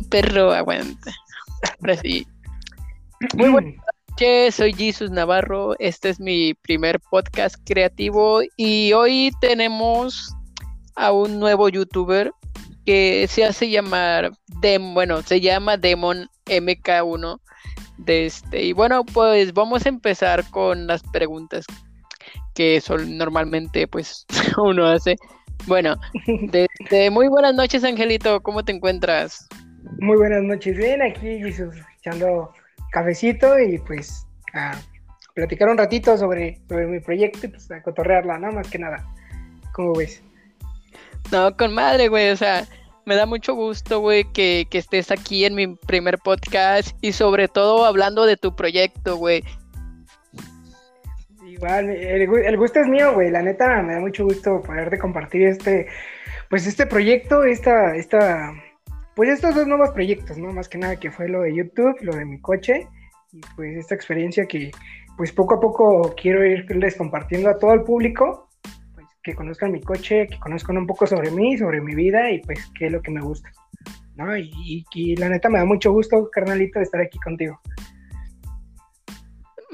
perro, aguanta. Ahora sí. Muy buenas noches, soy Jesus Navarro. Este es mi primer podcast creativo y hoy tenemos a un nuevo youtuber que se hace llamar Dem, bueno, se llama Demon MK1. De este, y bueno, pues vamos a empezar con las preguntas que son normalmente pues uno hace. Bueno, de, muy buenas noches, Angelito, ¿cómo te encuentras? Muy buenas noches, bien, aquí Jesus, echando cafecito y pues a platicar un ratito sobre, sobre mi proyecto y pues a cotorrearla, ¿no? Más que nada. ¿Cómo ves? No, con madre, güey, o sea, me da mucho gusto, güey, que, que estés aquí en mi primer podcast y sobre todo hablando de tu proyecto, güey. Igual, el, gusto es mío, güey. La neta, me da mucho gusto poderte compartir este, pues este proyecto, esta, esta, pues estos dos nuevos proyectos, ¿no? Más que nada que fue lo de YouTube, lo de mi coche y pues esta experiencia que, pues poco a poco quiero irles compartiendo a todo el público, pues que conozcan mi coche, que conozcan un poco sobre mí, sobre mi vida y pues qué es lo que me gusta, ¿no? Y, y la neta me da mucho gusto, carnalito, estar aquí contigo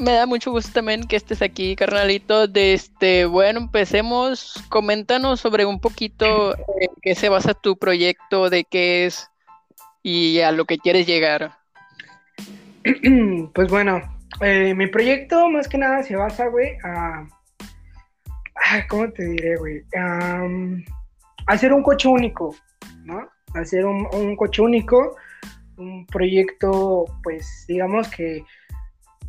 me da mucho gusto también que estés aquí, carnalito. De este, bueno, empecemos. Coméntanos sobre un poquito en qué se basa tu proyecto, de qué es y a lo que quieres llegar. Pues bueno, eh, mi proyecto más que nada se basa, güey, a... ¿Cómo te diré, güey? A hacer un coche único, ¿no? Hacer un, un coche único, un proyecto, pues, digamos que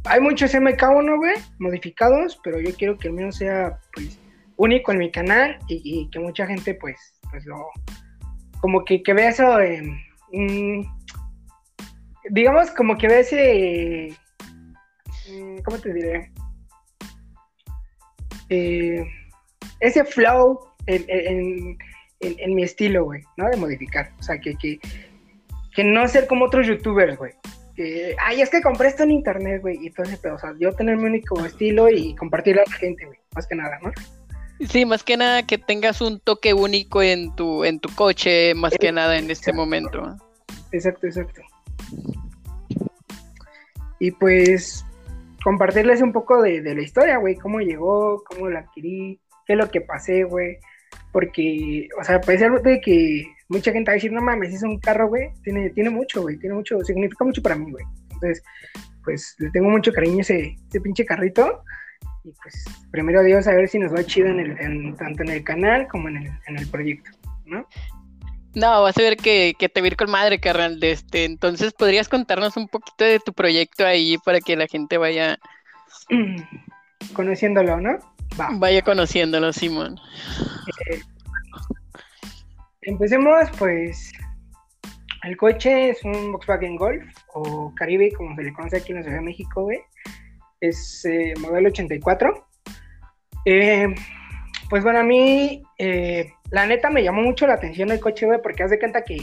hay muchos MK1, güey, modificados, pero yo quiero que el mío sea, pues, único en mi canal y, que mucha gente, pues, pues lo, como que, que vea eso, digamos, como que vea ese, mm, ¿cómo te diré? Eh, ese flow en, mi estilo, güey, ¿no? De modificar. O sea, que, que, que no ser como otros youtubers, güey ay, es que compré esto en internet, güey, y todo ese pedo, o sea, yo tener mi único estilo y compartirlo a la gente, güey, más que nada, ¿no? Sí, más que nada que tengas un toque único en tu, en tu coche, más que nada en este momento. Exacto, exacto. Y pues compartirles un poco de, de la historia, güey, cómo llegó, cómo la adquirí, qué es lo que pasé, güey. Porque, o sea, a pesar de que mucha gente va a decir, no mames, es un carro, güey, tiene, tiene mucho, güey, tiene mucho, significa mucho para mí, güey. Entonces, pues le tengo mucho cariño a ese, ese pinche carrito. Y pues, primero Dios, a ver si nos va chido en el, tanto en el canal como en el, en el proyecto, ¿no? No, vas a ver que, que te vir con madre, carnal, de este. Entonces, ¿podrías contarnos un poquito de tu proyecto ahí para que la gente vaya... Conociéndolo, ¿no? Vaya conociéndolo, Simón. Eh, Empecemos, pues, el coche es un Volkswagen Golf o Caribe, como se le conoce aquí en la Ciudad de México, güey. Es eh, modelo 84. Eh, pues bueno, a mí, eh, la neta me llamó mucho la atención el coche, güey, porque haz de cuenta que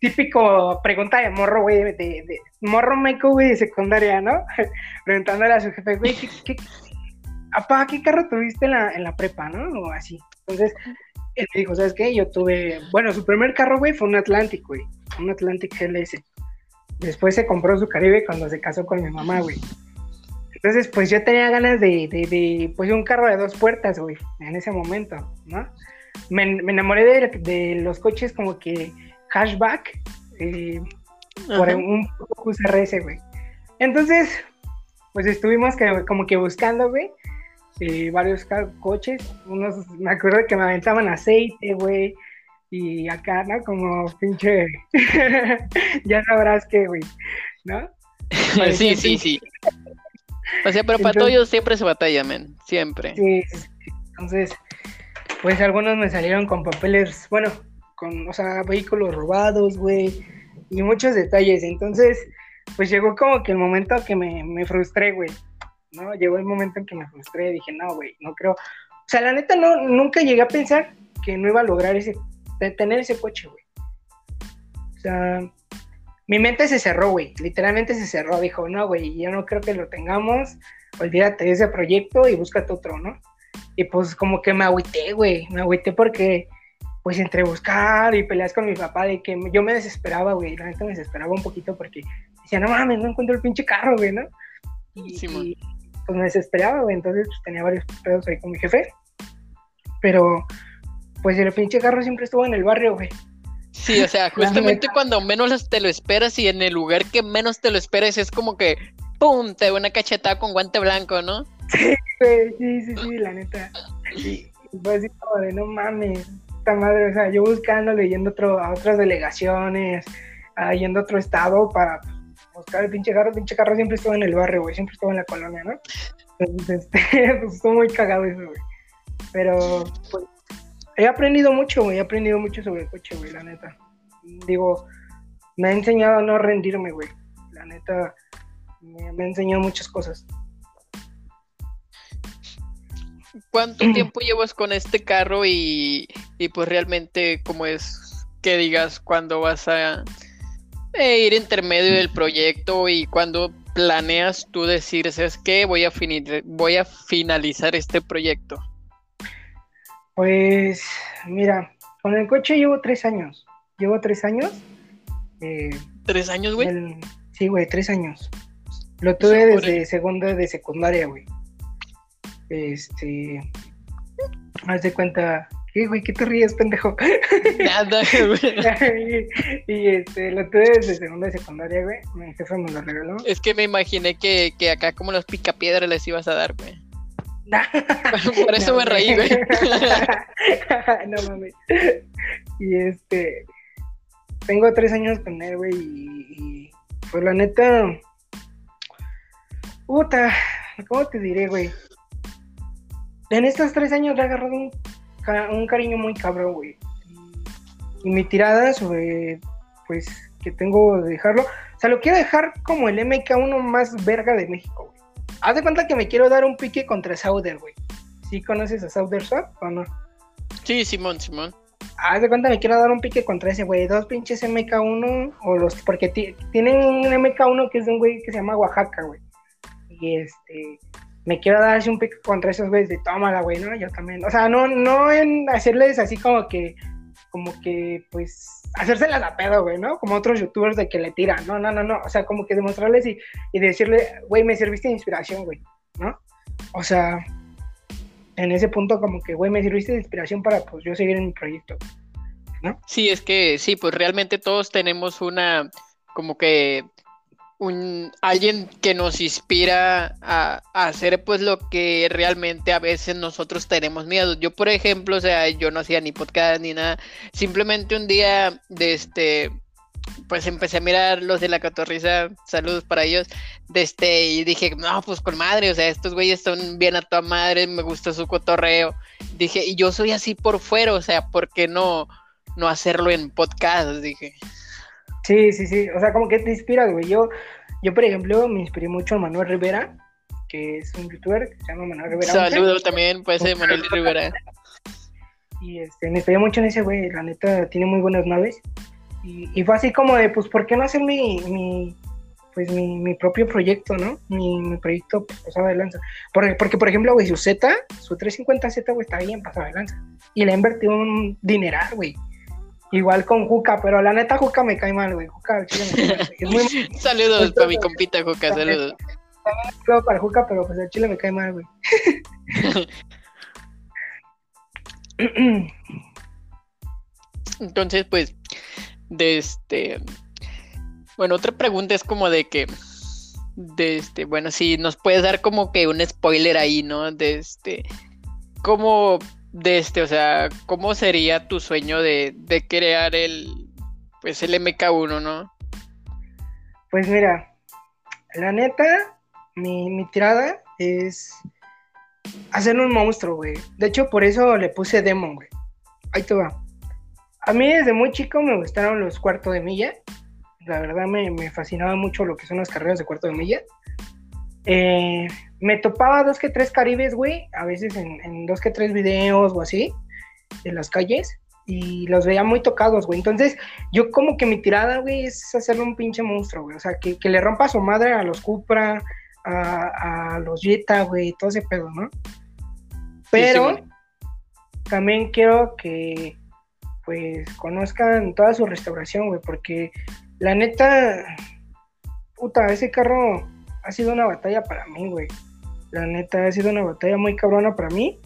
típico pregunta de morro, güey, de, de, morro meco, güey, de secundaria, ¿no? Preguntándole a su jefe, güey, ¿qué, qué, ¿qué carro tuviste en la, en la prepa, no? O así. Entonces, él me dijo, ¿sabes qué? Yo tuve, bueno, su primer carro, güey, fue un Atlantic, güey, un Atlantic GLS. Después se compró su Caribe cuando se casó con mi mamá, güey. Entonces, pues yo tenía ganas de, de, de pues un carro de dos puertas, güey, en ese momento, ¿no? Me, enamoré de, los coches como que hashback, eh, por un Focus RS, güey. Entonces, pues estuvimos como que buscando, güey, eh, varios coches. Unos, me acuerdo que me aventaban aceite, güey. Y acá, ¿no? Como pinche. ya sabrás qué, güey. ¿No? sí, sí, sí. O sea, pero para todos siempre se batalla, men. Siempre. Sí, entonces, pues algunos me salieron con papeles, bueno, con, o sea, vehículos robados, güey. Y muchos detalles. Entonces, pues llegó como que el momento que me, me frustré, güey. ¿No? Llegó el momento en que me frustré, dije, no, güey, no creo. O sea, la neta, no, nunca llegué a pensar que no iba a lograr ese, tener ese coche, güey. O sea, mi mente se cerró, güey, literalmente se cerró, dijo, no, güey, yo no creo que lo tengamos, olvídate de ese proyecto y búscate otro, ¿no? Y pues como que me agüité, güey, me agüité porque pues entre buscar y peleas con mi papá, de que yo me desesperaba, güey, la neta me desesperaba un poquito porque decía, no mames, no encuentro el pinche carro, güey, ¿no? Y, pues me desesperaba, güey, entonces pues, tenía varios pedos ahí con mi jefe, pero pues el pinche carro siempre estuvo en el barrio, güey. Sí, o sea, justamente cuando menos te lo esperas y en el lugar que menos te lo esperas es como que, ¡pum!, te da una cachetada con guante blanco, ¿no? Sí, güey, sí, sí, sí, la neta. Y fue así como de, no mames, esta madre, o sea, yo buscando, leyendo otro, a otras delegaciones, uh, yendo a otro estado para buscar el pinche carro, el pinche carro siempre estuvo en el barrio, güey, siempre estuvo en la colonia, ¿no? Entonces, este, pues estuvo muy cagado eso, güey. Pero, pues, he aprendido mucho, güey, he aprendido mucho sobre el coche, güey, la neta. Digo, me ha enseñado a no rendirme, güey. La neta, me, me ha enseñado muchas cosas. ¿Cuánto tiempo llevas con este carro y, y pues realmente cómo es que digas cuando vas a ir intermedio del proyecto y cuando planeas tú decir, ¿sabes qué? Voy a, voy a finalizar este proyecto. Pues mira, con el coche llevo tres años. Llevo tres años. Eh, ¿Tres años, güey? Sí, güey, tres años. Lo tuve desde segundo de secundaria, güey. Este. Haz de cuenta. ¿Qué, güey? ¿Qué te ríes, pendejo? Nada, güey. y, este, lo tuve desde segundo de secundaria, güey. Mi jefe me lo regaló. Es que me imaginé que, que acá como los picapiedras les ibas a dar, güey. Por eso me reí, güey. no mames. Y este. Tengo tres años con él, güey. Y, y, pues la neta. Puta. ¿Cómo te diré, güey? En estos tres años le he agarrado un, cariño muy cabrón, güey. Y mi tirada sobre, pues, que tengo de dejarlo. O sea, lo quiero dejar como el MK1 más verga de México, güey. Haz de cuenta que me quiero dar un pique contra Sauder, güey. ¿Sí conoces a Sauder Swap o no? Sí, Simón, Simón. Haz de cuenta que me quiero dar un pique contra ese, güey. Dos pinches MK1 o los... Porque tienen un MK1 que es de un güey que se llama Oaxaca, güey. Y este me quiero dar un pico contra esos güeyes de tómala, güey, ¿no? Yo también. O sea, no, no en hacerles así como que, como que, pues, hacérselas a pedo, güey, ¿no? Como otros youtubers de que le tiran. No, no, no, no. O sea, como que demostrarles y, y decirle, güey, me serviste de inspiración, güey, ¿no? O sea, en ese punto como que, güey, me serviste de inspiración para, pues, yo seguir en mi proyecto, ¿no? Sí, es que, sí, pues realmente todos tenemos una, como que un, alguien que nos inspira a, hacer pues lo que realmente a veces nosotros tenemos miedo. Yo, por ejemplo, o sea, yo no hacía ni podcast ni nada. Simplemente un día de este pues empecé a mirar los de la catorriza, saludos para ellos, de este, y dije, no, pues con madre, o sea, estos güeyes son bien a toda madre, me gusta su cotorreo. Dije, y yo soy así por fuera, o sea, ¿por qué no, no hacerlo en podcast? Dije. Sí, sí, sí. O sea, como que te inspiras, güey. Yo, yo, por ejemplo, me inspiré mucho a Manuel Rivera, que es un youtuber que se llama Manuel Rivera. Saludo también, pues, de Manuel Rivera. Y este, me inspiré mucho en ese güey. La neta, tiene muy buenas naves. Y, fue así como de, pues, ¿por qué no hacer mi, mi pues, mi, mi, propio proyecto, ¿no? Mi, mi proyecto pues, pasado de lanza. Porque, porque, por ejemplo, güey, su Z, su 350Z, güey, está bien pasado de lanza. Y le ha invertido un dineral, güey. Igual con Juca, pero la neta Juca me cae mal, güey. Juca, es muy... saludos para mi compita Juca, saludos. Saludos para Juca, pero pues el chile me cae mal, güey. Entonces, pues, de este... Bueno, otra pregunta es como de que... De este, bueno, si nos puedes dar como que un spoiler ahí, ¿no? De este... ¿Cómo de este, o sea, ¿cómo sería tu sueño de, crear el, pues el MK1, no? Pues mira, la neta, mi, tirada es hacer un monstruo, güey. De hecho, por eso le puse Demon, güey. Ahí te va. A mí desde muy chico me gustaron los cuartos de milla. La verdad me, me fascinaba mucho lo que son las carreras de cuarto de milla. Eh, me topaba dos que tres caribes, güey, a veces en, dos que tres videos o así, en las calles, y los veía muy tocados, güey. Entonces, yo como que mi tirada, güey, es hacerle un pinche monstruo, güey. O sea, que, le rompa a su madre a los Cupra, a, los Jetta, güey, todo ese pedo, ¿no? Pero también quiero que pues conozcan toda su restauración, güey, porque la neta, puta, ese carro ha sido una batalla para mí, güey. La neta, ha sido una batalla muy cabrona para mí.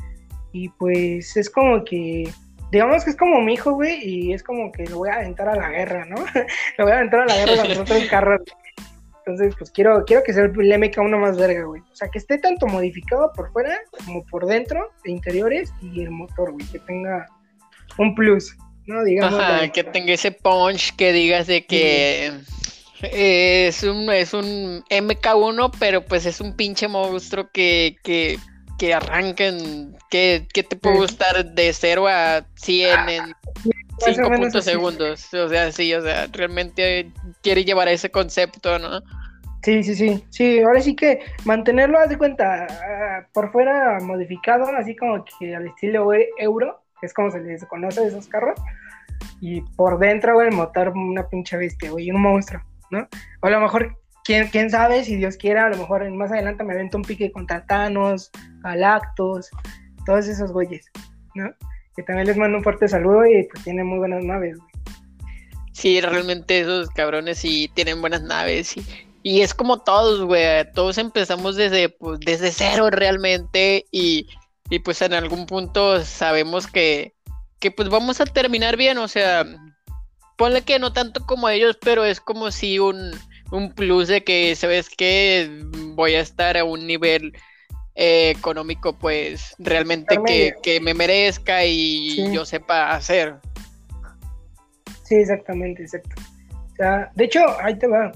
Y pues es como que, digamos que es como mi hijo, güey, y es como que lo voy a aventar a la guerra, ¿no? lo voy a aventar a la guerra con los otros carros. Entonces, pues quiero, quiero que sea el MK uno más verga, güey. O sea, que esté tanto modificado por fuera como por dentro, de interiores y el motor, güey. Que tenga un plus, ¿no? Digamos. Ajá, que tenga ese punch que digas de que es un, es un MK1, pero pues es un pinche monstruo que, que, que arranquen, que, que te puede gustar de 0 a 100 en 5 segundos. O sea, sí, o sea, realmente quiere llevar ese concepto, ¿no? Sí, sí, sí. Sí, ahora sí que mantenerlo, haz de cuenta, ah, por fuera modificado, así como que al estilo e, euro, que es como se les conoce de esos carros, y por dentro, güey, el motor una pinche bestia, güey, un monstruo. ¿No? O a lo mejor, quién, quién sabe, si Dios quiera, a lo mejor más adelante me avento un pique con Tatanos, Galactos, todos esos güeyes, ¿no? Que también les mando un fuerte saludo y pues tienen muy buenas naves, güey. Sí, realmente esos cabrones sí tienen buenas naves y, y es como todos, güey, todos empezamos desde, pues, desde cero realmente y, y pues en algún punto sabemos que, que pues vamos a terminar bien, o sea, ponle que no tanto como ellos, pero es como si un, plus de que, ¿sabes que Voy a estar a un nivel eh, económico, pues realmente que, me merezca y yo sepa hacer. Sí, exactamente, exacto. O sea, de hecho, ahí te va.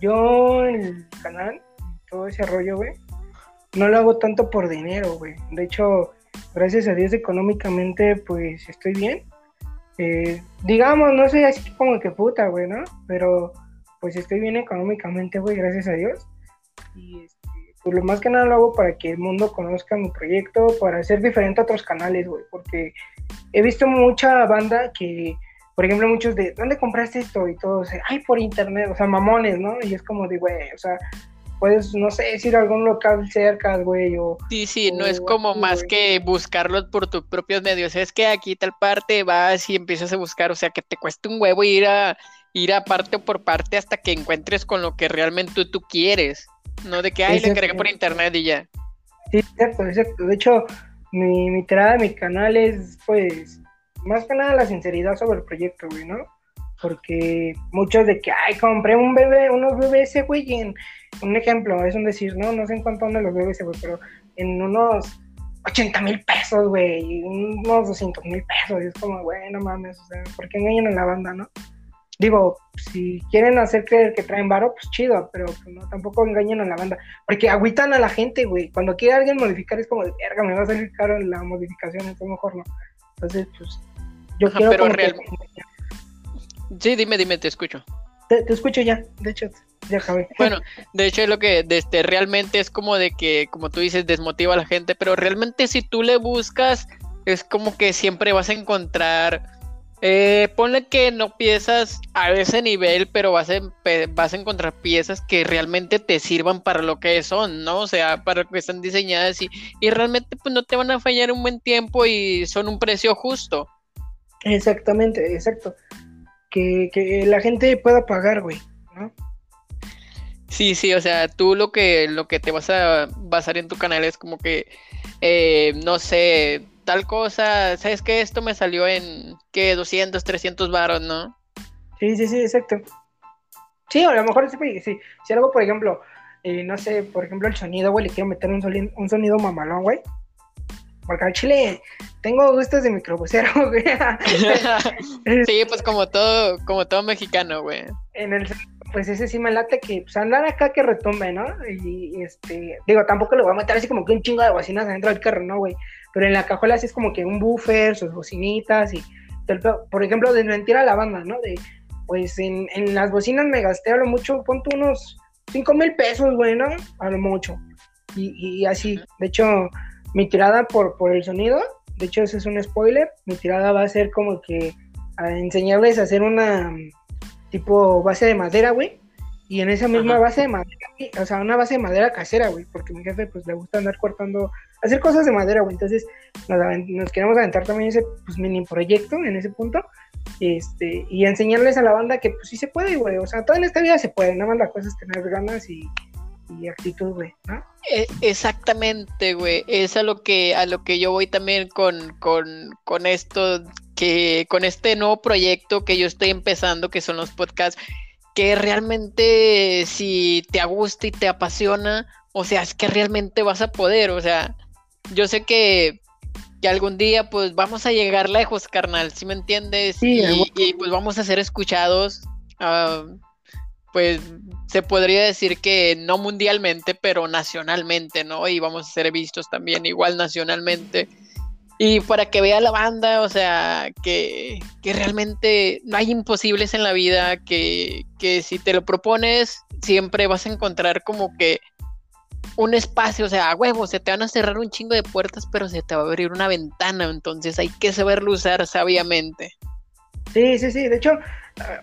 Yo en el canal, todo ese rollo, güey, no lo hago tanto por dinero, güey. De hecho, gracias a Dios económicamente, pues estoy bien eh, digamos, no soy así como que puta, güey, ¿no? Pero pues estoy bien económicamente, güey, gracias a Dios. Y este, pues lo más que nada lo hago para que el mundo conozca mi proyecto, para ser diferente a otros canales, güey, porque he visto mucha banda que, por ejemplo, muchos de, ¿dónde compraste esto? Y todos, ay, por internet, o sea, mamones, ¿no? Y es como de, güey, o sea, puedes, no sé, decir algún local cerca, güey, o... Sí, sí, no es como más que buscarlos por tus propios medios, es que aquí tal parte vas y empiezas a buscar, o sea, que te cueste un huevo ir a ir a parte por parte hasta que encuentres con lo que realmente tú, quieres, no de que, ay, le encargué por internet y ya. Sí, exacto, exacto, de hecho, mi, mi tirada de mi canal es, pues, más que nada la sinceridad sobre el proyecto, güey, ¿no? Porque muchos de que, ay, compré un bebé, unos bebés, güey, en un ejemplo, es un decir, no, no sé en cuánto andan los bebés, güey, pero en unos 80 mil pesos, güey, unos 200 mil pesos, y es como, güey, no mames, o sea, ¿por qué engañan a la banda, no? Digo, si quieren hacer creer que traen varo, pues chido, pero pues, no, tampoco engañen a la banda, porque agüitan a la gente, güey, cuando quiere alguien modificar es como, de verga, me va a salir caro la modificación, entonces mejor no. Entonces, pues, yo quiero... Pero Sí, dime, dime, te escucho. Te, escucho ya, de hecho, ya acabé. Bueno, de hecho es lo que este, realmente es como de que, como tú dices, desmotiva a la gente, pero realmente si tú le buscas, es como que siempre vas a encontrar, eh, ponle que no piezas a ese nivel, pero vas a, vas a encontrar piezas que realmente te sirvan para lo que son, ¿no? O sea, para lo que están diseñadas y, y realmente pues no te van a fallar un buen tiempo y son un precio justo. Exactamente, exacto que, la gente pueda pagar, güey, ¿no? Sí, sí, o sea, tú lo que, lo que te vas a basar en tu canal es como que, eh, no sé, tal cosa, ¿sabes qué? Esto me salió en, ¿qué? 200, 300 baros, ¿no? Sí, sí, sí, exacto. Sí, a lo mejor sí, sí. Si algo, por ejemplo, eh, no sé, por ejemplo, el sonido, güey, le quiero meter un, sonido, un sonido mamalón, güey. Porque al chile tengo gustos de microbusero, güey. sí, pues como todo, como todo mexicano, güey. En el pues ese sí me late que pues andar acá que retumbe, ¿no? Y, este, digo, tampoco le voy a meter así como que un chingo de bocinas adentro del carro, ¿no, güey? Pero en la cajuela sí es como que un buffer, sus bocinitas y por ejemplo, de mentira a la banda, ¿no? De pues en, en las bocinas me gasté a lo mucho, ponte unos 5 mil pesos, güey, ¿no? A lo mucho. Y, y así, de hecho, mi tirada por, por el sonido, de hecho ese es un spoiler, mi tirada va a ser como que a enseñarles a hacer una tipo base de madera, güey, Y en esa misma base de madera, o sea, una base de madera casera, güey, porque mi jefe pues le gusta andar cortando, hacer cosas de madera, güey. Entonces nos, queremos aventar también ese pues, mini proyecto en ese punto. Este, y enseñarles a la banda que pues sí se puede, güey. O sea, todo en esta vida se puede, nada más la cosa es tener ganas y, y actitud, güey, ¿no? E, exactamente, güey. Es a lo que, a lo que yo voy también con, con, con esto, que con este nuevo proyecto que yo estoy empezando, que son los podcasts que realmente si te gusta y te apasiona, o sea, es que realmente vas a poder, o sea, yo sé que, que algún día pues vamos a llegar lejos, carnal, ¿sí me entiendes? Sí, y, pues vamos a ser escuchados, ah, pues se podría decir que no mundialmente, pero nacionalmente, ¿no? Y vamos a ser vistos también igual nacionalmente. Y para que vea la banda, o sea, que, realmente no hay imposibles en la vida, que, si te lo propones, siempre vas a encontrar como que un espacio, o sea, a huevo, se te van a cerrar un chingo de puertas, pero se te va a abrir una ventana, entonces hay que saberlo usar sabiamente. Sí, sí, sí, de hecho,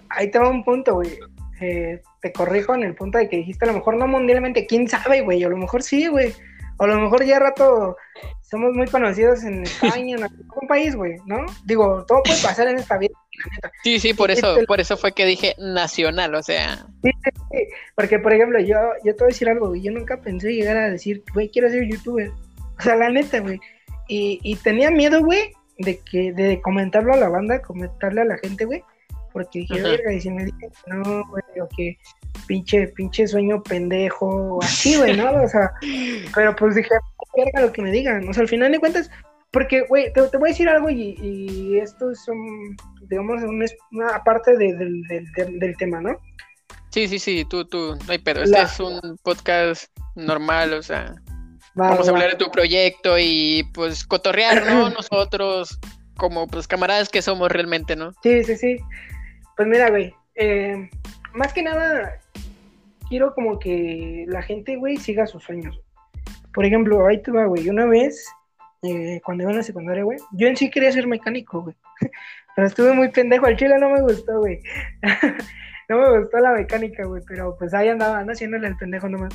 ahí te va un punto, güey. Eh, te corrijo en el punto de que dijiste a lo mejor no mundialmente, quién sabe, güey, a lo mejor sí, güey. O a lo mejor ya rato somos muy conocidos en España, en algún país, güey, ¿no? Digo, todo puede pasar en esta vida, Sí, sí, por eso, por eso fue que dije nacional, o sea. Sí, sí, porque por ejemplo, yo, yo te voy a decir algo, güey, yo nunca pensé llegar a decir, güey, quiero ser youtuber. O sea, la neta, güey. Y, y tenía miedo, güey, de que, de comentarlo a la banda, comentarle a la gente, güey. Porque dije, verga, y si me dicen que no, güey, o que pinche, pinche sueño pendejo, así, güey, ¿no? O sea, pero pues dije, verga lo que me digan. O sea, al final de cuentas, porque, güey, te, voy a decir algo y, esto es, un, digamos, una parte del, tema, ¿no? Sí, sí, sí, tú, tú, no hay pedo. Este es un podcast normal, o sea, vamos a hablar de tu proyecto y pues cotorrear, ¿no? Nosotros, como pues camaradas que somos realmente, ¿no? Sí, sí, sí. Pues mira, güey, eh, más que nada, quiero como que la gente, güey, siga sus sueños. Por ejemplo, ahí te va, güey. Una vez, eh, cuando iba a la secundaria, güey, yo en sí quería ser mecánico, güey. Pero estuve muy pendejo. Al chile no me gustó, güey. no me gustó la mecánica, güey. Pero pues ahí andaba, ando haciéndole el pendejo nomás.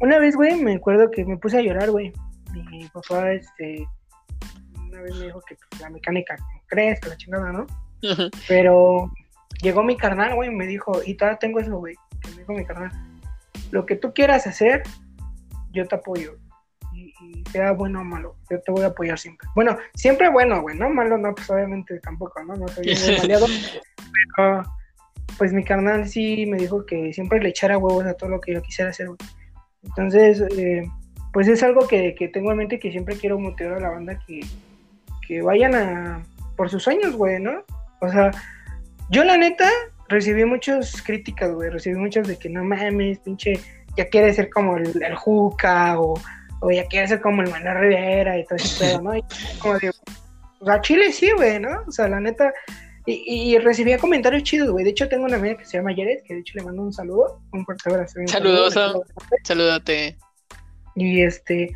Una vez, güey, me acuerdo que me puse a llorar, güey. Mi papá, este, una vez me dijo que pues, la mecánica, crees, que la chingada, ¿no? Pero llegó mi carnal, güey, y me dijo, y todavía tengo eso, güey, que me dijo mi carnal, lo que tú quieras hacer, yo te apoyo. Y, sea bueno o malo, yo te voy a apoyar siempre. Bueno, siempre bueno, güey, ¿no? Malo no, pues obviamente tampoco, ¿no? No soy muy aliado. pero, pues mi carnal sí me dijo que siempre le echara huevos a todo lo que yo quisiera hacer, güey. Entonces, eh, pues es algo que, que, tengo en mente que siempre quiero motivar a la banda que, que vayan a por sus sueños, güey, ¿no? O sea, yo la neta recibí muchas críticas, güey, recibí muchas de que no mames, pinche, ya quiere ser como el, el Juca o, o, ya quiere ser como el Manuel Rivera y todo ese pedo, ¿no? Y como digo, o sea, Chile sí, güey, ¿no? O sea, la neta, y, y, recibía comentarios chidos, güey. De hecho, tengo una amiga que se llama Jared, que de hecho le mando un saludo, un fuerte abrazo. Saludos, saludate. Y este,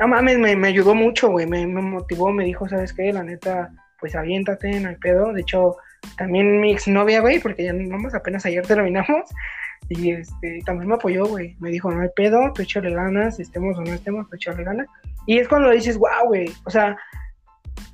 no mames, me, me ayudó mucho, güey, me, me motivó, me dijo, ¿sabes qué? La neta, pues aviéntate, no hay pedo. De hecho, también mi exnovia, güey, porque ya vamos, apenas ayer terminamos. Y este, también me apoyó, güey. Me dijo, no hay pedo, tú échale ganas, estemos o no estemos, tú échale ganas. Y es cuando dices, wow, güey. O sea,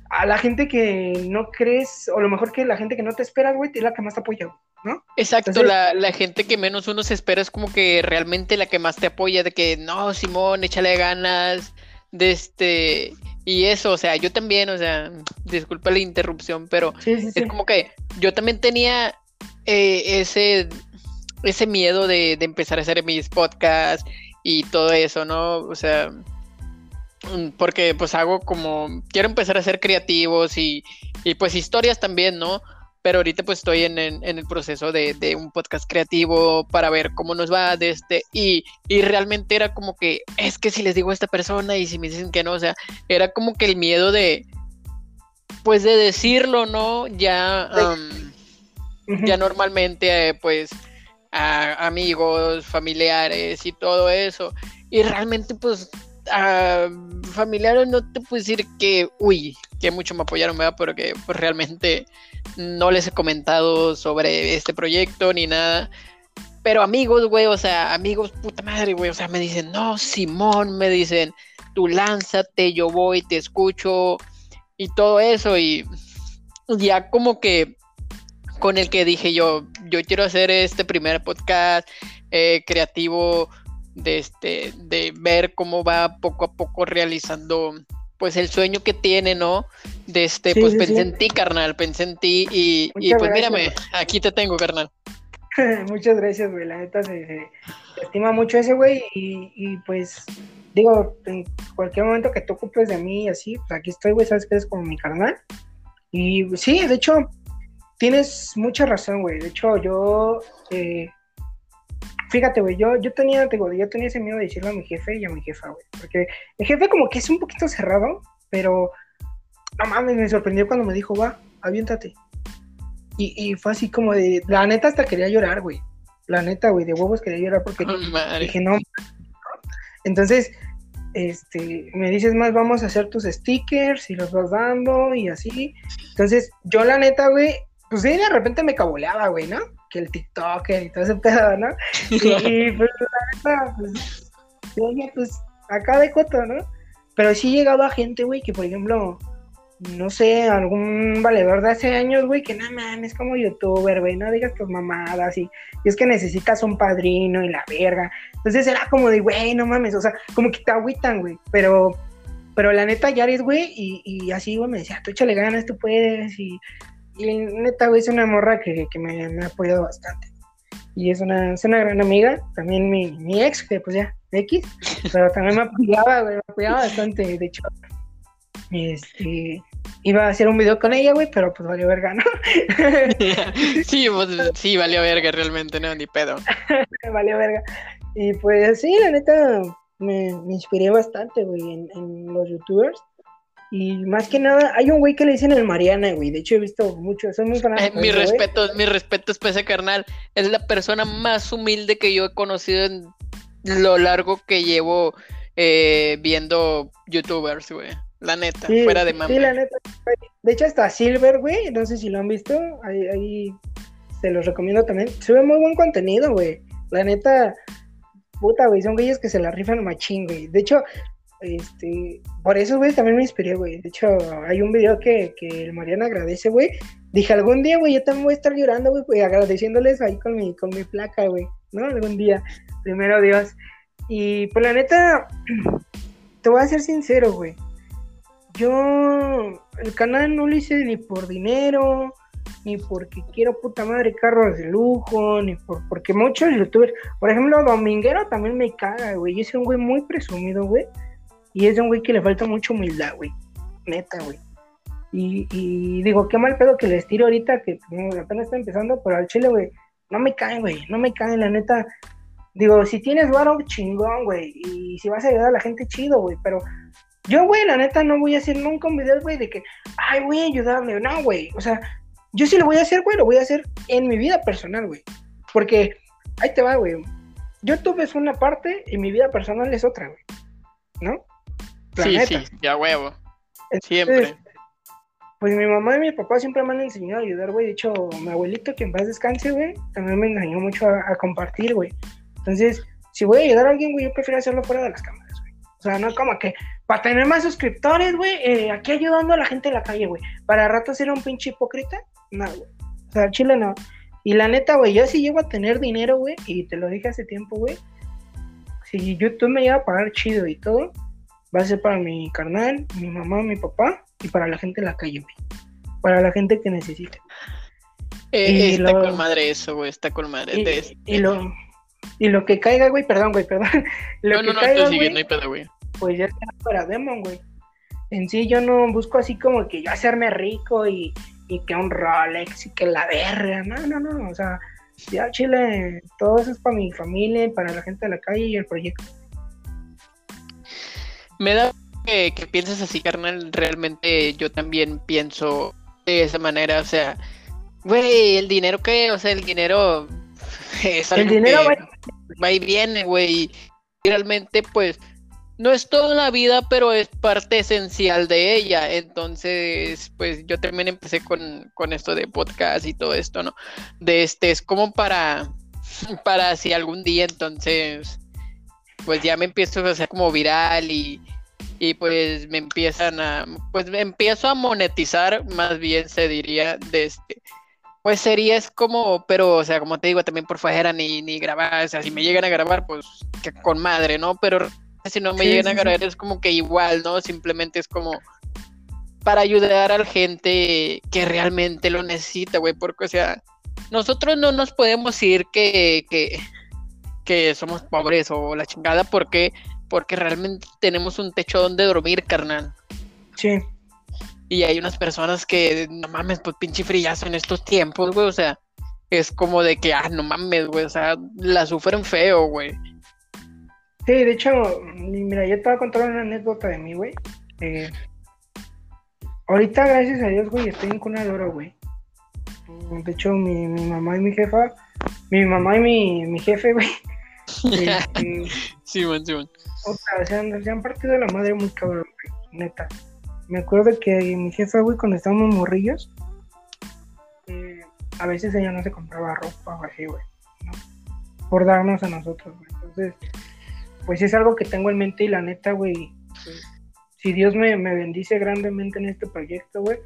a la gente que no crees, o lo mejor que la gente que no te espera, güey, es la que más te apoya, ¿no? Exacto, la, la, gente que menos uno se espera es como que realmente la que más te apoya, de que no, Simón, échale ganas, de este, y eso, o sea, yo también, o sea, disculpa la interrupción, pero es como que yo también tenía eh, ese, ese miedo de, empezar a hacer mis podcasts y todo eso, ¿no? O sea, mm, porque pues hago como, quiero empezar a ser creativos y, y pues historias también, ¿no? Pero ahorita pues estoy en, el proceso de, un podcast creativo para ver cómo nos va de este y, realmente era como que es que si les digo a esta persona y si me dicen que no, o sea, era como que el miedo de pues de decirlo, ¿no? Ya, ya normalmente pues a amigos, familiares y todo eso y realmente pues a familiares no te puedo decir que, uy, que mucho me apoyaron, ¿verdad? Porque pues, realmente no les he comentado sobre este proyecto ni nada. pero amigos, güey, o sea, amigos, puta madre, güey, o sea, me dicen, no, Simón, me dicen, tú lánzate, yo voy, te escucho y todo eso. Y ya como que con el que dije yo, yo quiero hacer este primer podcast eh, creativo de este, de ver cómo va poco a poco realizando pues el sueño que tiene, ¿no? De este, pues pensé en ti, carnal, pensé en ti y, pues mírame, aquí te tengo, carnal. Muchas gracias, güey, la neta se, estima mucho ese güey y, y, pues digo, en cualquier momento que tú ocupes de mí y así, pues aquí estoy, güey, sabes que eres como mi carnal. Y sí, de hecho, tienes mucha razón, güey. De hecho, yo eh, fíjate, güey, yo, yo tenía, digo, yo tenía ese miedo de decirlo a mi jefe y a mi jefa, güey. Porque el jefe como que es un poquito cerrado, pero no mames, me sorprendió cuando me dijo, va, aviéntate. Y, y fue así como de, la neta hasta quería llorar, güey. La neta, güey, de huevos quería llorar porque dije, no. Entonces, este, me dices más, vamos a hacer tus stickers y los vas dando y así. Entonces, yo la neta, güey, pues de repente me caboleaba, güey, ¿no? Que el TikToker y todo ese pedo, ¿no? Y, pues, la pues, oye, pues, acá de coto, ¿no? Pero sí llegaba gente, güey, que por ejemplo, no sé, algún valedor de hace años, güey, que nada man, es como youtuber, güey, no digas tus mamadas y, y, es que necesitas un padrino y la verga. Entonces era como de, güey, no mames, o sea, como que te agüitan, güey, pero, pero la neta ya eres, güey, y, y así, güey, me decía, tú échale ganas, tú puedes, y, y neta, güey, es una morra que, me, ha apoyado bastante. Y es una, es una gran amiga, también mi, mi ex, que pues ya, X, pero también me apoyaba, güey, me apoyaba bastante, de hecho. Este, iba a hacer un video con ella, güey, pero pues valió verga, ¿no? sí, pues, sí, valió verga realmente, no, ni pedo. valió verga. Y pues sí, la neta, me, me inspiré bastante, güey, en, en los youtubers. Y más que nada, hay un güey que le dicen el Mariana, güey. De hecho, he visto mucho, soy muy fanático. mi respeto, mi respeto es ese carnal. Es la persona más humilde que yo he conocido en lo largo que llevo eh, viendo youtubers, güey. La neta, fuera de mami. Sí, la neta. De hecho, hasta Silver, güey. No sé si lo han visto. Ahí, ahí se los recomiendo también. Sube muy buen contenido, güey. La neta, puta, güey. Son güeyes que se la rifan machín, güey. De hecho, este, por eso, güey, también me inspiré, güey. De hecho, hay un video que, que el Mariana agradece, güey. Dije, algún día, güey, yo también voy a estar llorando, güey, agradeciéndoles ahí con mi, con mi placa, güey, ¿no? Algún día, primero Dios. Y pues la neta, te voy a ser sincero, güey. Yo, el canal no lo hice ni por dinero, ni porque quiero puta madre carros de lujo, ni por, porque muchos youtubers, por ejemplo, Dominguero también me caga, güey. Yo soy un güey muy presumido, güey. Y es un güey que le falta mucha humildad, güey. Neta, güey. Y, digo, qué mal pedo que les tiro ahorita, que apenas está empezando, pero al chile, güey, no me caen, güey, no me caen, la neta. Digo, si tienes varo, chingón, güey, y si vas a ayudar a la gente, chido, güey, pero yo, güey, la neta, no voy a hacer nunca un video, güey, de que, ay, voy a ayudarle, no, güey, o sea, yo sí lo voy a hacer, güey, lo voy a hacer en mi vida personal, güey, porque, ahí te va, güey, YouTube es una parte y mi vida personal es otra, güey, ¿no? Sí, sí, ya huevo. siempre. Pues mi mamá y mi papá siempre me han enseñado a ayudar, güey. De hecho, mi abuelito, que en paz descanse, güey, también me enseñó mucho a, compartir, güey. Entonces, si voy a ayudar a alguien, güey, yo prefiero hacerlo fuera de las cámaras, güey. O sea, no como que para tener más suscriptores, güey, eh, aquí ayudando a la gente en la calle, güey. Para rato ser un pinche hipócrita, no, güey. O sea, Chile no. Y la neta, güey, yo si llego a tener dinero, güey, y te lo dije hace tiempo, güey. Si YouTube me lleva a pagar chido y todo, va a ser para mi carnal, mi mamá, mi papá y para la gente en la calle, güey. Para la gente que necesite. Eh, está con madre eso, güey, está con madre. Y, y, lo, y lo que caiga, güey, perdón, güey, perdón. Lo no, que no, caiga, no, güey, no hay pedo, güey. Pues ya está para Demon, güey. En sí yo no busco así como que yo hacerme rico y, y que un Rolex y que la verga. No, no, no, o sea, ya Chile, todo eso es para mi familia, para la gente de la calle y el proyecto. Me da que, que pienses así, carnal. Realmente yo también pienso de esa manera. O sea, güey, el dinero que, o sea, el dinero es el dinero va y viene, güey. Realmente, pues, no es toda la vida, pero es parte esencial de ella. Entonces, pues yo también empecé con, con esto de podcast y todo esto, ¿no? De este, es como para para si algún día entonces, pues ya me empiezo a hacer como viral y, y pues me empiezan a, pues me empiezo a monetizar, más bien se diría, de este, pues sería como, pero, o sea, como te digo, también por fuera ni, ni grabar, o sea, si me llegan a grabar, pues que con madre, ¿no? Pero si no me llegan a grabar es como que igual, ¿no? Simplemente es como para ayudar a la gente que realmente lo necesita, güey, porque, o sea, nosotros no nos podemos ir que, que, que somos pobres o la chingada porque, porque realmente tenemos un techo donde dormir, carnal. Sí. Y hay unas personas que, no mames, pues pinche frillazo en estos tiempos, güey, o sea, es como de que, ah, no mames, güey, o sea, la sufren feo, güey. Sí, de hecho, mira, yo te voy a contar una anécdota de mí, güey. Eh, ahorita, gracias a Dios, güey, estoy en cuna de oro, güey. De hecho, mi, mi, mamá y mi jefa, mi mamá y mi, mi jefe, güey. Sí, man, sí, man. O sea, se han, partido la madre muy cabrón, neta. Me acuerdo que mi jefa, güey, cuando estábamos morrillos, eh, a veces ella no se compraba ropa o así, güey. Por darnos a nosotros, güey. Entonces, pues es algo que tengo en mente y la neta, güey, pues, si Dios me, me bendice grandemente en este proyecto, güey,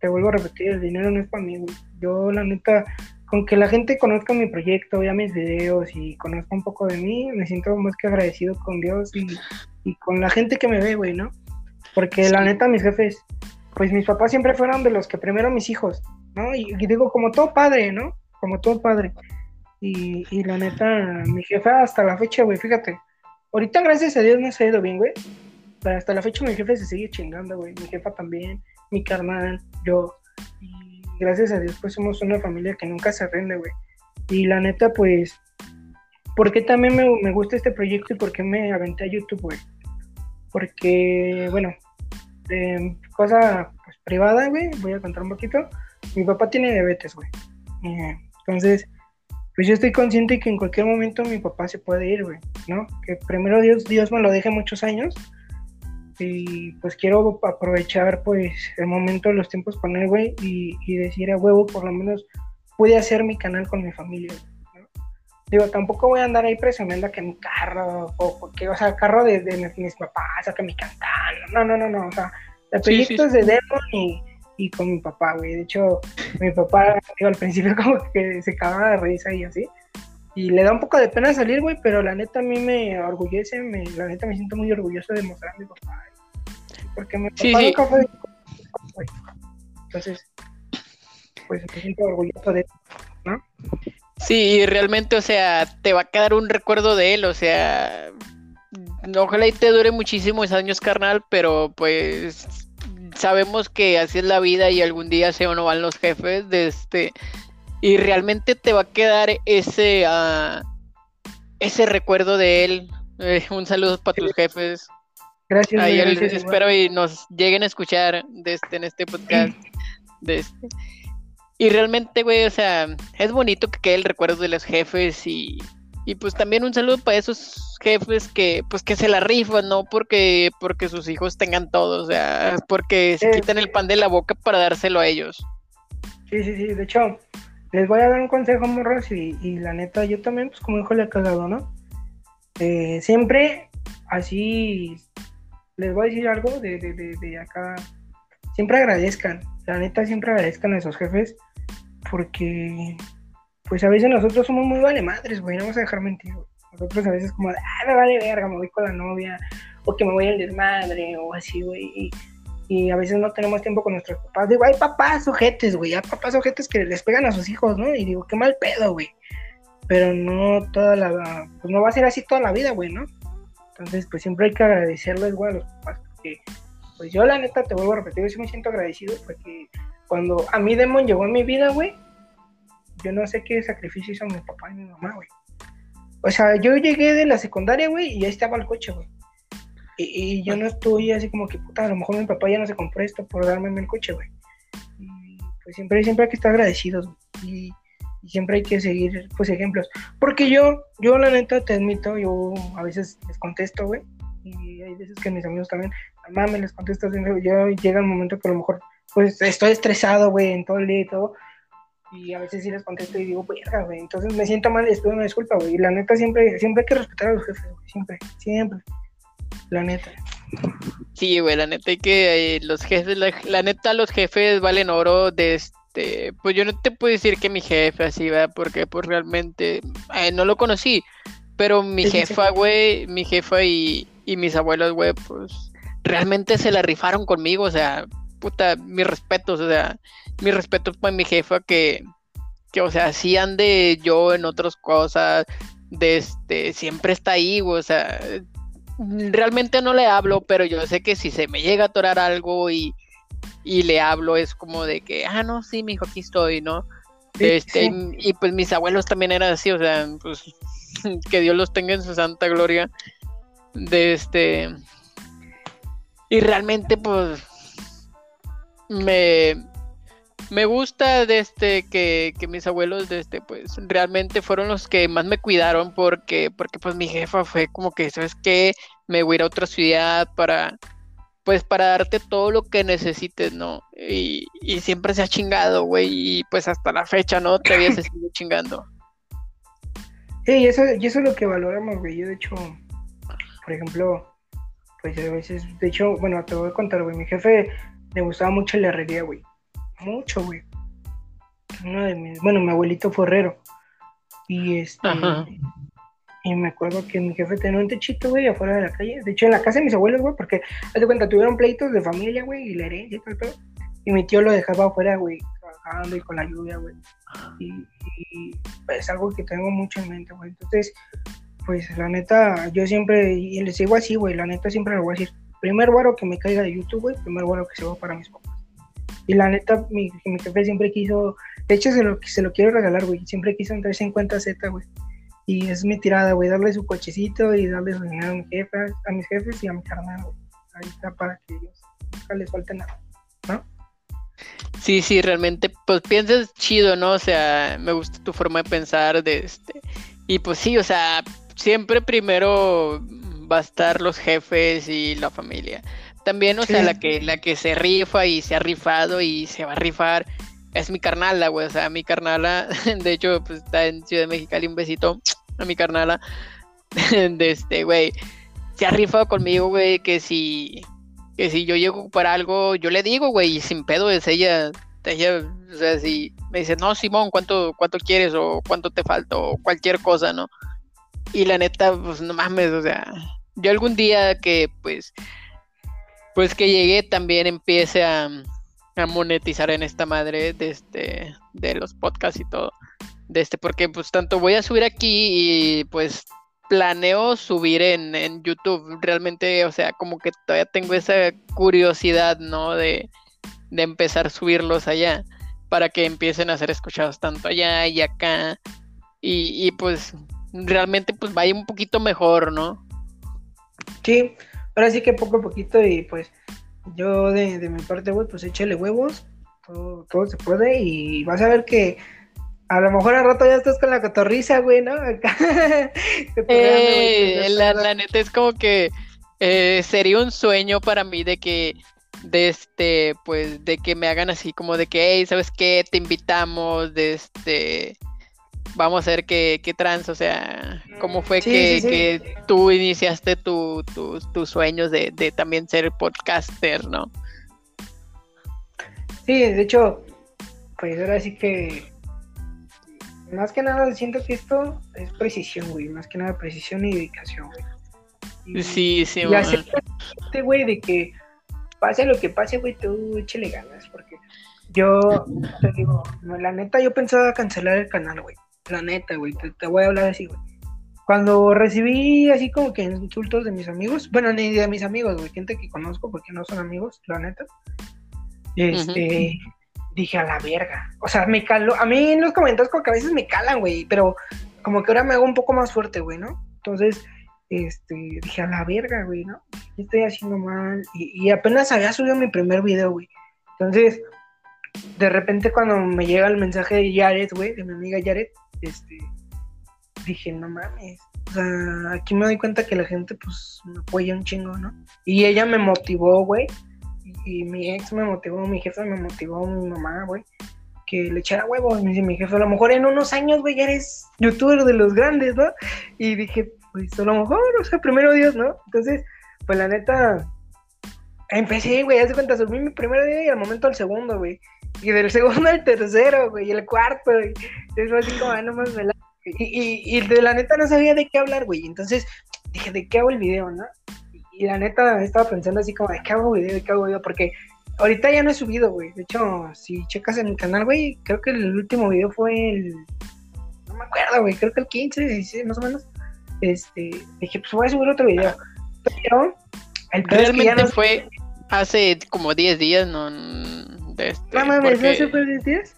te vuelvo a repetir, el dinero no es para mí, güey. Yo, la neta, con que la gente conozca mi proyecto, vea mis videos y conozca un poco de mí, me siento más que agradecido con Dios y, con la gente que me ve, güey, ¿no? Porque la neta, mis jefes, pues mis papás siempre fueron de los que primero mis hijos, ¿no? Y, digo, como todo padre, ¿no? Como todo padre. Y, y la neta, mi jefa hasta la fecha, güey, fíjate. Ahorita, gracias a Dios, me ha ido bien, güey. Pero hasta la fecha mi jefe se sigue chingando, güey. Mi jefa también mi carnal, yo. Y gracias a Dios, pues somos una familia que nunca se rinde, güey. Y la neta, pues, ¿por qué también me, gusta este proyecto y por qué me aventé a YouTube, güey? Porque, bueno, cosa pues, privada, güey, voy a contar un poquito. Mi papá tiene diabetes, güey. Eh, entonces, pues yo estoy consciente que en cualquier momento mi papá se puede ir, güey, ¿no? Que primero Dios, Dios me lo deje muchos años y pues quiero aprovechar pues el momento, los tiempos con él, güey, y, decir a huevo, por lo menos pude hacer mi canal con mi familia, Digo, tampoco voy a andar ahí presumiendo que mi carro, o porque, o sea, carro de, mis papás, o que mi cantan, no, no, no, no, o sea, el proyecto es de Demon y, con mi papá, güey, de hecho, mi papá, digo, al principio como que se cagaba de risa y así, y le da un poco de pena salir, güey, pero la neta a mí me orgullece, me, la neta me siento muy orgulloso de mostrar a mi papá porque me sí, sí. Entonces, pues me siento orgulloso de ¿no? Sí, realmente, o sea, te va a quedar un recuerdo de él, o sea, ojalá y te dure muchísimos años, carnal, pero pues sabemos que así es la vida y algún día se uno van los jefes de este y realmente te va a quedar ese uh, ese recuerdo de él. Eh, un saludo para tus jefes. Gracias. espero y nos lleguen a escuchar de este, en este podcast. De este. Y realmente, güey, o sea, es bonito que quede el recuerdo de los jefes y, y pues también un saludo para esos jefes que pues que se la rifan, no porque porque sus hijos tengan todo, o sea, porque se quitan el pan de la boca para dárselo a ellos. Sí, sí, sí, de hecho, les voy a dar un consejo, morros, y, y la neta, yo también, pues como hijo le he cagado, ¿no? Eh, siempre así les voy a decir algo de, de, de, acá. Siempre agradezcan, la neta, siempre agradezcan a esos jefes, porque, pues a veces nosotros somos muy vale madres, güey, no vamos a dejar mentir, Nosotros a veces, como, ah, me vale verga, me voy con la novia, o que me voy al desmadre, o así, güey. Y, a veces no tenemos tiempo con nuestros papás. Digo, hay papás ojetes, güey, hay papás ojetes que les pegan a sus hijos, ¿no? Y digo, qué mal pedo, güey. Pero no toda la, pues no va a ser así toda la vida, güey, ¿no? Entonces, pues siempre hay que agradecerles, güey, a los papás, porque, pues yo la neta te vuelvo a repetir, yo sí me siento agradecido porque cuando a mí Demon llegó a mi vida, güey, yo no sé qué sacrificio hizo mi papá y mi mamá, güey. O sea, yo llegué de la secundaria, güey, y ahí estaba el coche, güey. Y, yo no estoy así como que, puta, a lo mejor mi papá ya no se compró esto por darme el coche, güey. Y pues siempre, siempre hay que estar agradecidos, güey. Y y siempre hay que seguir pues ejemplos. Porque yo, yo la neta te admito, yo a veces les contesto, güey, y hay veces que mis amigos también, mamá me les contesto, yo llega el momento que a lo mejor pues estoy estresado, güey, en todo el día y todo, Y a veces sí les contesto y digo, verga, güey. Entonces me siento mal y les pido una disculpa, güey. Y la neta, siempre, siempre hay que respetar a los jefes, güey. Siempre, siempre. La neta. Sí, güey, la neta hay que eh, los jefes, la, neta los jefes valen oro de este, pues yo no te puedo decir que mi jefe así, va, porque pues realmente eh, no lo conocí, pero mi jefa, güey, mi jefa y, y mis abuelos, güey, pues realmente se la rifaron conmigo, o sea, puta, mis respetos, o sea, mis respetos para mi jefa que, que, o sea, así ande yo en otras cosas, de este, siempre está ahí, güey, o sea, realmente no le hablo, pero yo sé que si se me llega a atorar algo y, y le hablo, es como de que, ah, no, sí, mi hijo, aquí estoy, ¿no? este, Y, pues mis abuelos también eran así, o sea, pues que Dios los tenga en su santa gloria. De este. Y realmente, pues. Me. Me gusta de este que, que mis abuelos de este pues realmente fueron los que más me cuidaron porque porque pues mi jefa fue como que sabes que me voy a ir a otra ciudad para pues para darte todo lo que necesites, ¿no? Y, siempre se ha chingado, güey, y pues hasta la fecha, ¿no? Todavía se sigue chingando. Sí, y eso, y eso es lo que valoramos, güey. Yo, de hecho, por ejemplo, pues a veces, de hecho, bueno, te voy a contar, güey, mi jefe le gustaba mucho la herrería, güey. Mucho, güey. Uno de mis, bueno, mi abuelito fue herrero. Y este, y me acuerdo que mi jefe tenía un techito, güey, afuera de la calle. De hecho, en la casa de mis abuelos, güey, porque, haz de cuenta, tuvieron pleitos de familia, güey, y la herencia y todo Y mi tío lo dejaba afuera, güey, trabajando y con la lluvia, güey. Y, y pues, es algo que tengo mucho en mente, güey. Entonces, pues la neta, yo siempre, y les digo así, güey, la neta siempre le voy a decir, primer guaro que me caiga de YouTube, güey, primer guaro que se va para mis papás. Y la neta, mi, mi jefe siempre quiso, de hecho se lo, se lo quiero regalar, güey, siempre quiso entrarse en cuenta Z, güey. Y es mi tirada, güey, darle su cochecito y darle su dinero a, mi jefe, a mis jefes y a mi carnal, güey. Ahí está para que ellos nunca les falte nada, ¿no? Sí, sí, realmente, pues piensas chido, ¿no? O sea, me gusta tu forma de pensar de este. Y pues sí, o sea, siempre primero va a estar los jefes y la familia. También, o sea, la que, la que se rifa y se ha rifado y se va a rifar es mi carnala, güey. O sea, mi carnala, de hecho, pues está en Ciudad de México, un besito a mi carnala. De este, güey. Se ha rifado conmigo, güey, que si, que si yo llego para algo, yo le digo, güey, y sin pedo es ella. Ella, o sea, si me dice, no, Simón, ¿cuánto, cuánto quieres? O cuánto te falta, o cualquier cosa, ¿no? Y la neta, pues no mames, o sea, yo algún día que, pues, pues que llegué también empiece a, a monetizar en esta madre de este de los podcasts y todo. De este, porque pues tanto voy a subir aquí y pues planeo subir en, en YouTube. Realmente, o sea, como que todavía tengo esa curiosidad, ¿no? De, de empezar a subirlos allá. Para que empiecen a ser escuchados tanto allá y acá. Y, y pues realmente pues vaya un poquito mejor, ¿no? Sí, ahora sí que poco a poquito y pues yo de, de mi parte, güey, pues échale huevos, todo, todo se puede y vas a ver que a lo mejor al rato ya estás con la cotorriza, güey, ¿no? eh, la, la, neta es como que eh, sería un sueño para mí de que de este pues de que me hagan así como de que hey sabes qué te invitamos de este vamos a ver qué, qué trans, o sea, cómo fue que, tú iniciaste tus sueños de, también ser podcaster, ¿no? Sí, de hecho, pues ahora sí que más que nada siento que esto es precisión, güey, más que nada precisión y dedicación, güey. sí, sí, y este güey, de que pase lo que pase, güey, tú échale ganas, porque yo te digo, la neta, yo pensaba cancelar el canal, güey la neta, güey, te, voy a hablar así, güey. Cuando recibí así como que insultos de mis amigos, bueno, ni de mis amigos, güey, gente que conozco porque no son amigos, la neta, este, dije a la verga. O sea, me caló, a mí en los comentarios como que a veces me calan, güey, pero como que ahora me hago un poco más fuerte, güey, ¿no? Entonces, este, dije a la verga, güey, ¿no? ¿Qué estoy haciendo mal? Y, y apenas había subido mi primer video, güey. Entonces, de repente cuando me llega el mensaje de Jared, güey, de mi amiga Jared, este, dije, no mames. O sea, aquí me doy cuenta que la gente, pues, me apoya un chingo, ¿no? Y ella me motivó, güey. Y, mi ex me motivó, mi jefe me motivó, mi mamá, güey. que le echara huevos. Me dice mi jefe, a lo mejor en unos años, güey, eres youtuber de los grandes, ¿no? Y dije, pues a lo mejor, o sea, primero Dios, ¿no? Entonces, pues la neta, empecé, güey, hace cuenta, subí mi primer día y al momento al segundo, güey. Y del segundo al tercero, güey, y el cuarto, güey. Es así como, ah, no más me la... Y, y, de la neta no sabía de qué hablar, güey. Entonces dije, ¿de qué hago el video, no? Y, la neta estaba pensando así como, ¿de qué hago video? ¿De qué hago video? Porque ahorita ya no he subido, güey. De hecho, si checas en mi canal, güey, creo que el último video fue el. No me acuerdo, güey. Creo que el 15, 16, más o menos. Este. Dije, pues voy a subir otro video. Pero. El Realmente fue hace como 10 días, ¿no? De este, no mames, porque... ¿hace 10 días?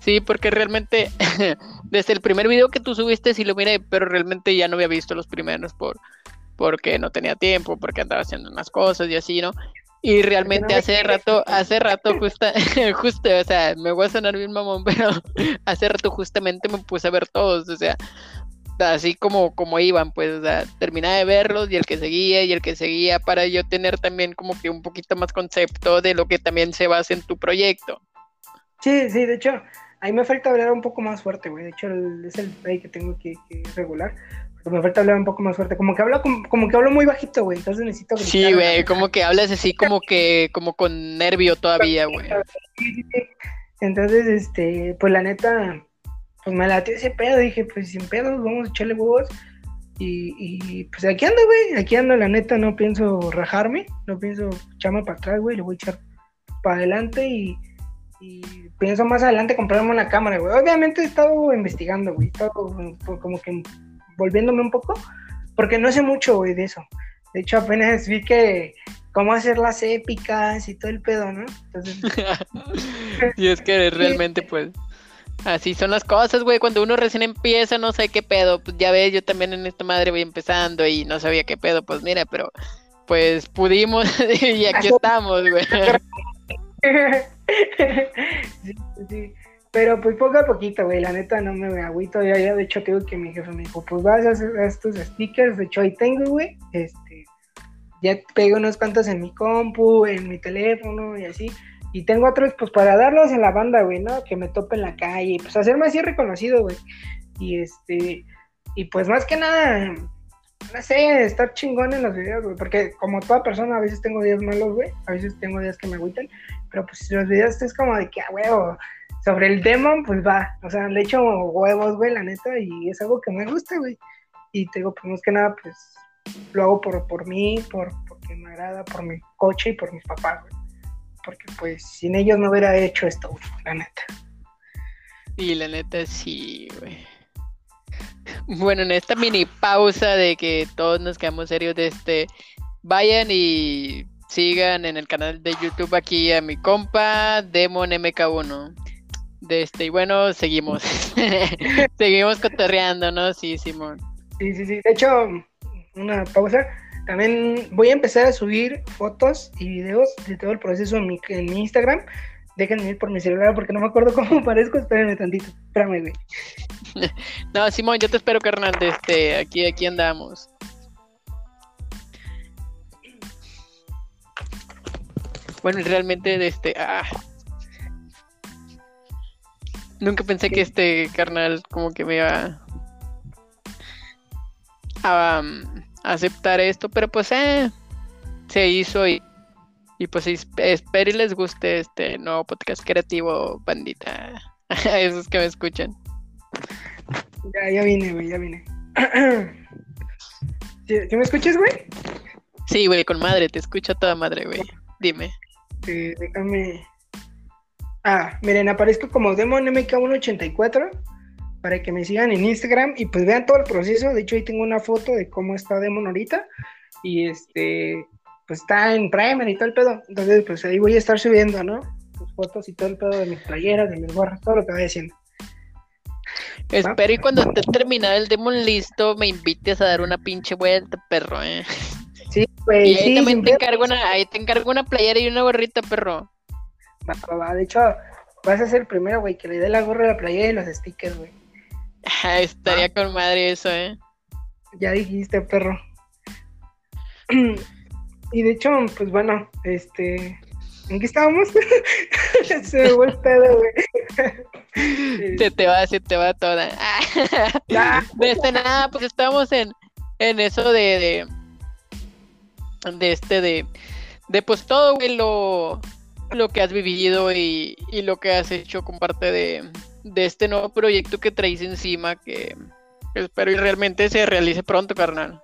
Sí, porque realmente desde el primer video que tú subiste sí lo miré, pero realmente ya no había visto los primeros por porque no tenía tiempo, porque andaba haciendo unas cosas y así, ¿no? Y realmente hace rato, hace rato justa, justo, o sea, me voy a sonar bien mamón, pero hace rato justamente me puse a ver todos, o sea, así como, como iban, pues, o sea, terminé de verlos y el que seguía y el que seguía para yo tener también como que un poquito más concepto de lo que también se basa en tu proyecto. Sí, sí, de hecho, ahí me falta hablar un poco más fuerte, güey, de hecho es el play que tengo que, que regular, me falta hablar un poco más fuerte. Como que hablo, como, que hablo muy bajito, güey. Entonces necesito Sí, güey, como que hablas así como que, como con nervio todavía, güey. Entonces, este, pues la neta, pues me latió ese pedo. Dije, pues sin pedos, vamos a echarle huevos. Y, y pues aquí ando, güey. Aquí ando, la neta, no pienso rajarme. No pienso echarme para atrás, güey. Le voy a echar para adelante y, y pienso más adelante comprarme una cámara, güey. Obviamente he estado investigando, güey. He estado como que volviéndome un poco, porque no sé mucho, güey, de eso. De hecho, apenas vi que cómo hacer las épicas y todo el pedo, ¿no? Entonces... y es que realmente, pues, así son las cosas, güey. Cuando uno recién empieza, no sé qué pedo. Pues ya ves, yo también en esta madre voy empezando y no sabía qué pedo. Pues mira, pero pues pudimos y aquí estamos, güey. sí, sí. Pero pues poco a poquito, güey, la neta no me agüito. Ya, ya de hecho tengo que mi jefe me dijo, pues vas a hacer estos stickers. De hecho ahí tengo, güey. Este, ya pego unos cuantos en mi compu, en mi teléfono y así. Y tengo otros, pues para darlos en la banda, güey, ¿no? Que me tope en la calle, pues hacerme así reconocido, güey. Y este, y pues más que nada, no sé, estar chingón en los videos, güey. Porque como toda persona, a veces tengo días malos, güey. A veces tengo días que me agüitan. Pero pues los videos es como de que, ah, huevo sobre el demon, pues va, o sea, le echo huevos, güey, la neta, y es algo que me gusta, güey. Y te digo, pues más que nada, pues lo hago por, por mí, por, porque me agrada, por mi coche y por mis papás, güey. Porque pues sin ellos no hubiera hecho esto, güey, la neta. Y la neta sí, güey. Bueno, en esta mini pausa de que todos nos quedamos serios de este, vayan y sigan en el canal de YouTube aquí a mi compa Demon MK1. De este, y bueno, seguimos. seguimos cotorreando, ¿no? Sí, Simón. Sí, sí, sí. De hecho, una pausa. También voy a empezar a subir fotos y videos de todo el proceso en mi, en mi Instagram. Déjenme ir por mi celular porque no me acuerdo cómo parezco. Espérenme tantito. Espérame, güey. no, Simón, yo te espero, carnal. Este, aquí, aquí andamos. Bueno, realmente, este, ah, Nunca pensé que este carnal como que me iba a, um, aceptar esto, pero pues eh, se hizo y, y pues espero y les guste este nuevo podcast creativo, bandita. A esos que me escuchan. Ya, ya vine, güey, ya vine. ¿Sí, me escuchas, güey? Sí, güey, con madre, te escucho toda madre, güey. Dime. Sí, déjame Ah, miren, aparezco como Demon MK184 para que me sigan en Instagram y pues vean todo el proceso. De hecho, ahí tengo una foto de cómo está Demon ahorita. Y este, pues está en Primer y todo el pedo. Entonces, pues ahí voy a estar subiendo, ¿no? Fotos y todo el pedo de mis playeras, de mis gorras, todo lo que vaya haciendo. Espero y cuando esté terminado el Demon listo, me invites a dar una pinche vuelta, perro, eh. Sí, güey. Y ahí también te encargo una, ahí te encargo una playera y una gorrita, perro. De hecho, vas a ser el primero, güey, que le dé la gorra a la playa y los stickers, güey. estaría con madre eso, ¿eh? Ya dijiste, perro. y de hecho, pues bueno, este. ¿En qué estábamos? Se me fue el pedo, güey. te, te va, se te va toda. Ya. De este nada, pues estamos en, en eso de, de, de este, de, de pues todo, güey, lo, lo que has vivido y, y lo que has hecho con parte de, de este nuevo proyecto que traes encima, que espero y realmente se realice pronto, carnal.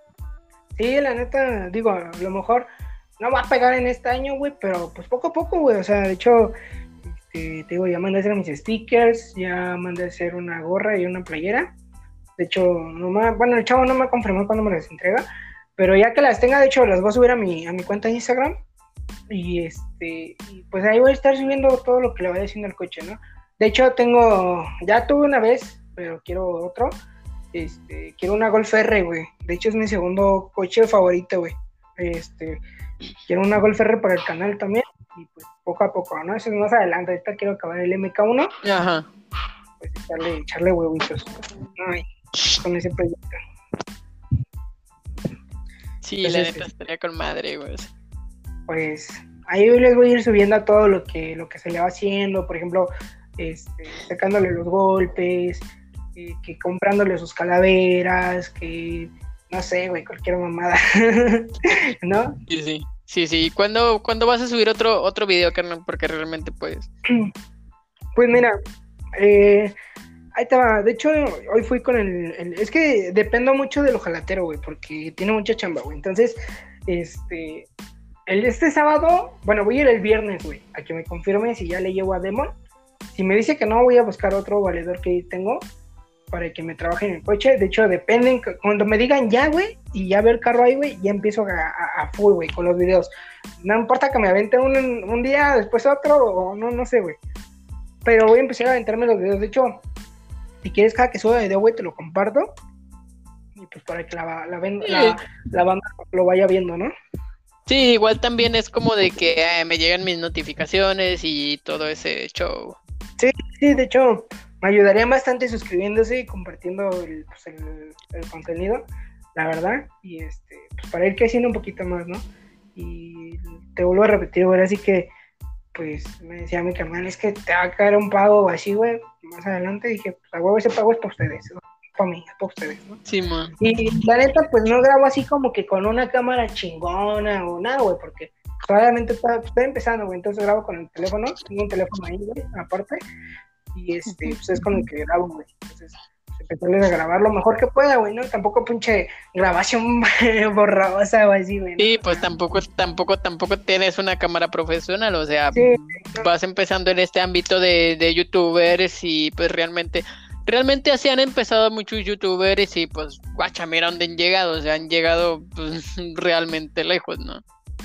Sí, la neta, digo, a lo mejor no va a pegar en este año, güey, pero pues poco a poco, güey. O sea, de hecho, este, te digo, ya mandé a hacer mis stickers, ya mandé a hacer una gorra y una playera. De hecho, no me, bueno, el chavo no me confirmó cuando me las entrega, pero ya que las tenga, de hecho, las voy a subir a mi, a mi cuenta de Instagram. Y este, y pues ahí voy a estar subiendo todo lo que le vaya haciendo al coche, ¿no? De hecho, tengo, ya tuve una vez, pero quiero otro. Este, quiero una Golf R, güey. De hecho, es mi segundo coche favorito, güey. Este, quiero una Golf R para el canal también. Y pues poco a poco, ¿no? Eso es más adelante. Ahorita quiero acabar el MK1. Ajá. Pues echarle, echarle huevitos. Ay, con ese proyecto. Sí, la neta estaría con madre, güey. Pues ahí les voy a ir subiendo a todo lo que, lo que se le va haciendo. Por ejemplo, este, sacándole los golpes, eh, que comprándole sus calaveras, que no sé, güey, cualquier mamada. ¿No? Sí, sí. Sí, sí. ¿Cuándo, ¿Cuándo vas a subir otro, otro video, carnal? Porque realmente, pues. Pues mira, eh, ahí te va. De hecho, hoy fui con el, el- Es que dependo mucho del ojalatero, güey, porque tiene mucha chamba, güey. Entonces, este. El, este sábado, bueno, voy a ir el viernes, güey, a que me confirme si ya le llevo a Demon. Si me dice que no, voy a buscar otro valedor que tengo para que me trabaje en el coche. De hecho, dependen. Cuando me digan ya, güey, y ya ver carro ahí, güey, ya empiezo a, a- a full, güey, con los videos. No importa que me avente un, un día, después otro, o no, no sé, güey. Pero voy a empezar a aventarme los videos. De hecho, si quieres cada que suba video, güey, te lo comparto. Y pues para que la, la, ven- la, la banda lo vaya viendo, ¿no? Sí, igual también es como de que eh, me llegan mis notificaciones y todo ese show. Sí, de hecho, me ayudaría bastante suscribiéndose y compartiendo el, pues, el, el contenido, la verdad. Y este, pues para ir creciendo un poquito más, ¿no? Y te vuelvo a repetir, güey, así que, pues me decía mi canal, es que te va a caer un pago así, güey. Más adelante dije, pues a huevo ese pago es para ustedes, ¿no? Para mí, para ustedes, ¿no? Sí, man. Y la neta, pues no grabo así como que con una cámara chingona o nada, güey, porque obviamente está, estoy empezando, güey, entonces grabo con el teléfono, tengo un teléfono ahí, güey, aparte, y este, pues es con el que grabo, güey. Entonces, pues, empezarles a grabar lo mejor que pueda, güey, ¿no? Tampoco pinche grabación borrosa o así, güey. ¿no? Sí, pues tampoco, tampoco, tampoco tienes una cámara profesional, o sea, Sí, vas empezando en este ámbito de, de youtubers y pues realmente, realmente así han empezado muchos youtubers y pues guacha, mira dónde han llegado, o sea, han llegado pues realmente lejos, ¿no?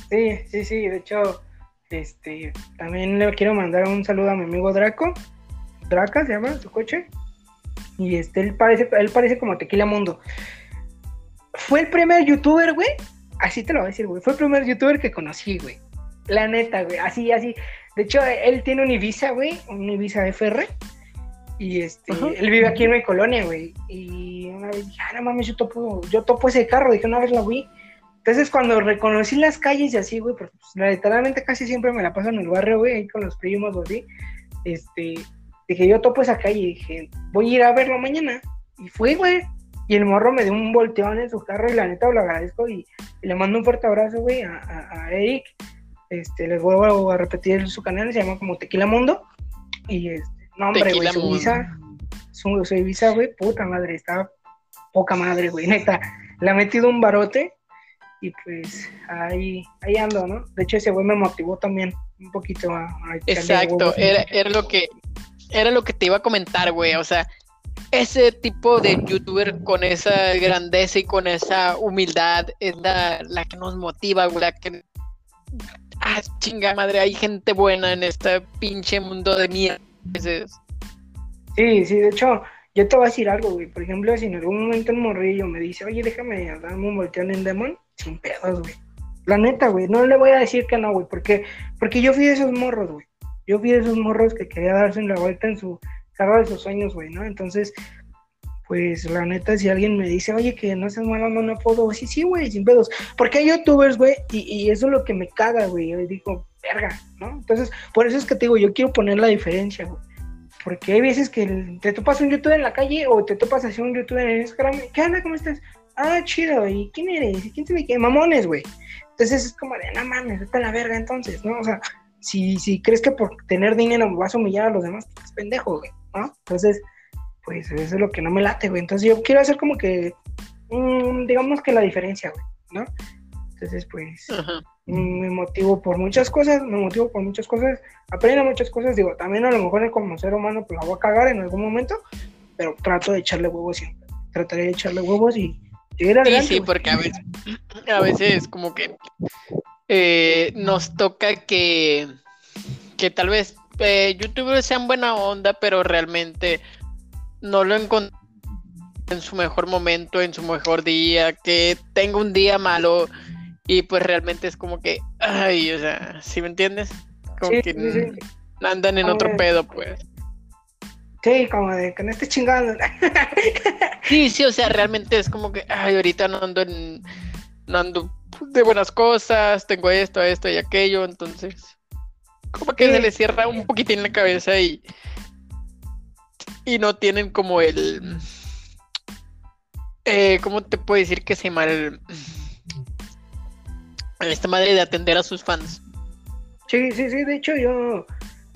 Sí, sí, sí, de hecho, este, también le quiero mandar un saludo a mi amigo Draco, Draca se llama su coche, y este, él parece, él parece como Tequila Mundo. Fue el primer youtuber, güey, así te lo voy a decir, güey, fue el primer youtuber que conocí, güey, la neta, güey, así, así, de hecho, él tiene un Ibiza, güey, un Ibiza FR, y este, Ajá. él vive aquí en mi colonia, güey, y una vez dije, ah, no mames, yo topo, yo topo ese carro, dije, una vez lo vi, entonces, cuando reconocí las calles y así, güey, porque pues, literalmente casi siempre me la paso en el barrio, güey, ahí con los primos o así, este, dije, yo topo esa calle dije, voy a ir a verlo mañana. Y fui, güey, y el morro me dio un volteón en su carro y la neta lo agradezco y, y le mando un fuerte abrazo, güey, a, a- a Eric. Este, les vuelvo a repetir su canal, se llama como Tequila Mundo. Y este, no, hombre, güey, su visa, su, su Ibiza, güey, puta madre, está poca madre, güey, neta. Le ha metido un barote y pues ahí, ahí ando, ¿no? De hecho, ese güey me motivó también un poquito a, a Exacto, era, era lo que era lo que te iba a comentar, güey, o sea, ese tipo de youtuber con esa grandeza y con esa humildad es la, la que nos motiva, güey, la que ah, chinga madre, hay gente buena en este pinche mundo de mierda. Sí, sí, de hecho, yo te voy a decir algo, güey. Por ejemplo, si en algún momento un morrillo me dice, oye, déjame darme un volteón en Demon, sin pedos, güey. La neta, güey, no le voy a decir que no, güey, porque, porque yo fui de esos morros, güey. Yo fui de esos morros que quería darse la vuelta en su carro de sus sueños, güey, ¿no? Entonces, pues la neta, si alguien me dice, oye, que no seas malo, no, no puedo, sí, sí, güey, sin pedos. Porque hay youtubers, güey, y, y eso es lo que me caga, güey. Yo digo, verga, ¿no? Entonces, por eso es que te digo, yo quiero poner la diferencia, güey. Porque hay veces que te topas un youtuber en la calle o te topas así un youtuber en Instagram. ¿Qué onda? ¿Cómo estás? Ah, chido. ¿Y quién eres? ¿Y quién te qué? Mamones, güey. Entonces es como de, no mames, vete a la verga entonces, ¿no? O sea, si, si crees que por tener dinero vas a humillar a los demás, es pues, pendejo, güey, ¿no? Entonces, pues eso es lo que no me late, güey. Entonces yo quiero hacer como que, mm, digamos que la diferencia, güey, ¿no? Entonces, pues, me motivo por muchas cosas, me motivo por muchas cosas, aprendo muchas cosas, digo, también a lo mejor como ser humano, pues la voy a cagar en algún momento, pero trato de echarle huevos siempre, trataré de echarle huevos y seguir adelante. Sí, sí, porque a veces, a veces como que eh, nos toca que, que tal vez eh, youtubers sean buena onda, pero realmente no lo encontré en su mejor momento, en su mejor día, que tenga un día malo y pues realmente es como que, ay, o sea, ¿sí me entiendes? Como que andan en otro pedo, pues. Sí, como de que no esté chingando. sí, sí, o sea, realmente es como que, ay, ahorita no ando en, no ando de buenas cosas, tengo esto, esto y aquello, entonces, como que se les cierra un poquitín la cabeza y, y no tienen como el, eh, ¿cómo te puedo decir que se mal esta madre de atender a sus fans. Sí, sí, sí, de hecho yo,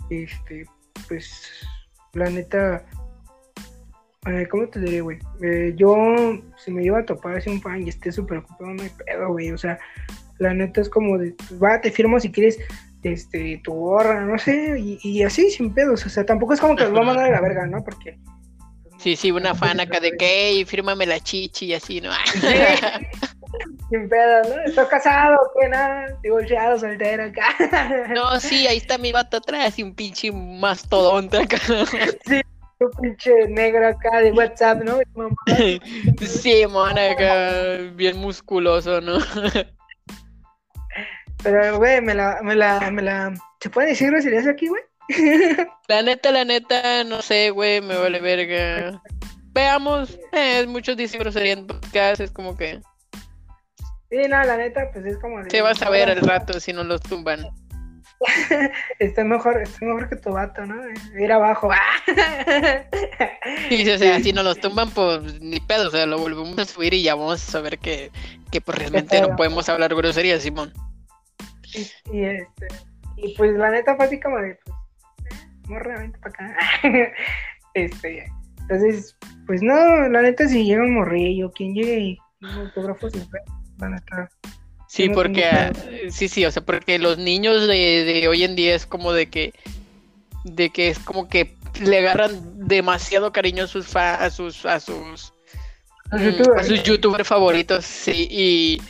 este, pues, la neta, eh, ¿cómo te diré, güey? Eh, yo, si me iba a topar así un fan y esté súper ocupado, no hay pedo, güey, o sea, la neta es como de, va, te firmo si quieres, este, tu gorra, no sé, y, así, sin pedos, o sea, tampoco es como que nos va a mandar a la verga, ¿no? Porque... Sí, sí, una fan acá de que, fírmame la chichi y así, ¿no? Sin pedo, ¿no? Estoy casado, ¿qué nada? Divorciado, soltero acá. No, sí, ahí está mi vato atrás y un pinche mastodonte acá. Sí, un pinche negro acá de WhatsApp, ¿no? Sí, man, acá bien musculoso, ¿no? Pero, güey, me la, me la, me la... ¿Se puede decir groserías aquí, güey? La neta, la neta, no sé, güey, me vale verga. Veamos, eh, muchos dicen grosería en podcast, es como que... Sí, no, la neta, pues es como. Se vas a ver el rato si no los tumban. estoy mejor, estoy mejor que tu vato, ¿no? Ir abajo. sí, o sea, si no los tumban, pues ni pedo, o sea, lo volvemos a subir y ya vamos a ver que, que pues realmente no podemos hablar grosería, Simón. Y, este, y pues la neta fue así como de, pues, morre, para acá. este, entonces, pues no, la neta si llega un morrillo, quien llegue y un autógrafo Sí, porque, sí, sí, o sea, porque los niños de, hoy en día es como de que, de que es como que le agarran demasiado cariño a sus, a sus, a sus, mm, a sus youtubers favoritos, sí, y,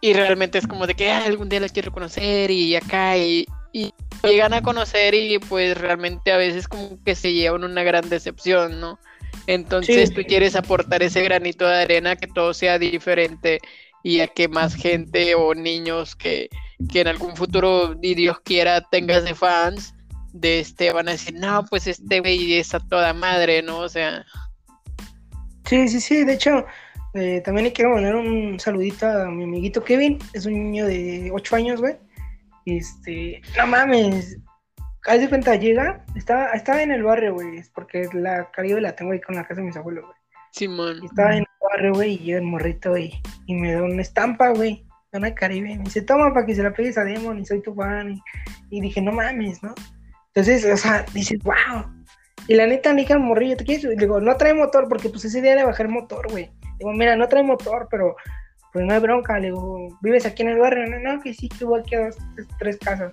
y realmente es como de que algún día los quiero conocer y acá, y, y llegan a conocer y pues realmente a veces como que se llevan una gran decepción, ¿no? Entonces tú quieres aportar ese granito de arena que todo sea diferente y a que más gente o niños que, en algún futuro, y Dios quiera, tengas de fans, de este van a decir, no, pues este güey es a toda madre, ¿no? O sea. Sí, sí, sí, de hecho, eh, también le quiero mandar un saludito a mi amiguito Kevin, es un niño de 8 años, güey. Este, no mames, haz de cuenta, llega, estaba, estaba en el barrio, güey, porque la Caribe la tengo ahí con la casa de mis abuelos, güey. Simón. estaba en güey, y yo el morrito, y, y me da una estampa, güey, una Caribe. Me dice, toma para que se la pegues a Demon y soy tu fan. Y, dije, no mames, ¿no? Entonces, o sea, dices, wow. Y la neta, dije al morrillo, ¿te quieres? digo, no trae motor, porque pues ese día de bajar motor, güey. Digo, mira, no trae motor, pero pues no hay bronca. Le digo, ¿vives aquí en el barrio? No, no, que sí, que voy aquí a dos, tres, casas.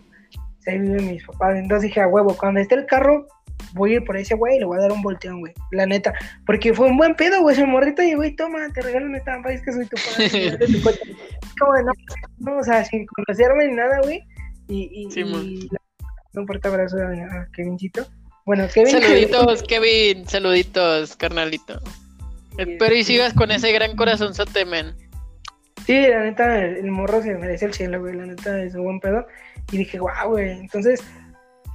ahí viven mis papás. Entonces dije, a huevo, cuando esté el carro, voy a ir por ese güey y le voy a dar un volteón, güey. La neta. Porque fue un buen pedo, güey. Ese morrito y, güey, toma, te regalo una estampa, es que soy tu padre. Como no, no, o sea, sin conocerme ni nada, güey. Y, y, un fuerte abrazo a, Kevincito. Bueno, Kevin. Saluditos, Kevin. Saluditos, carnalito. Espero y sigas con ese gran corazón men. Sí, la neta, el, morro se merece el cielo, güey. La neta es un buen pedo. Y dije, guau, güey. Entonces,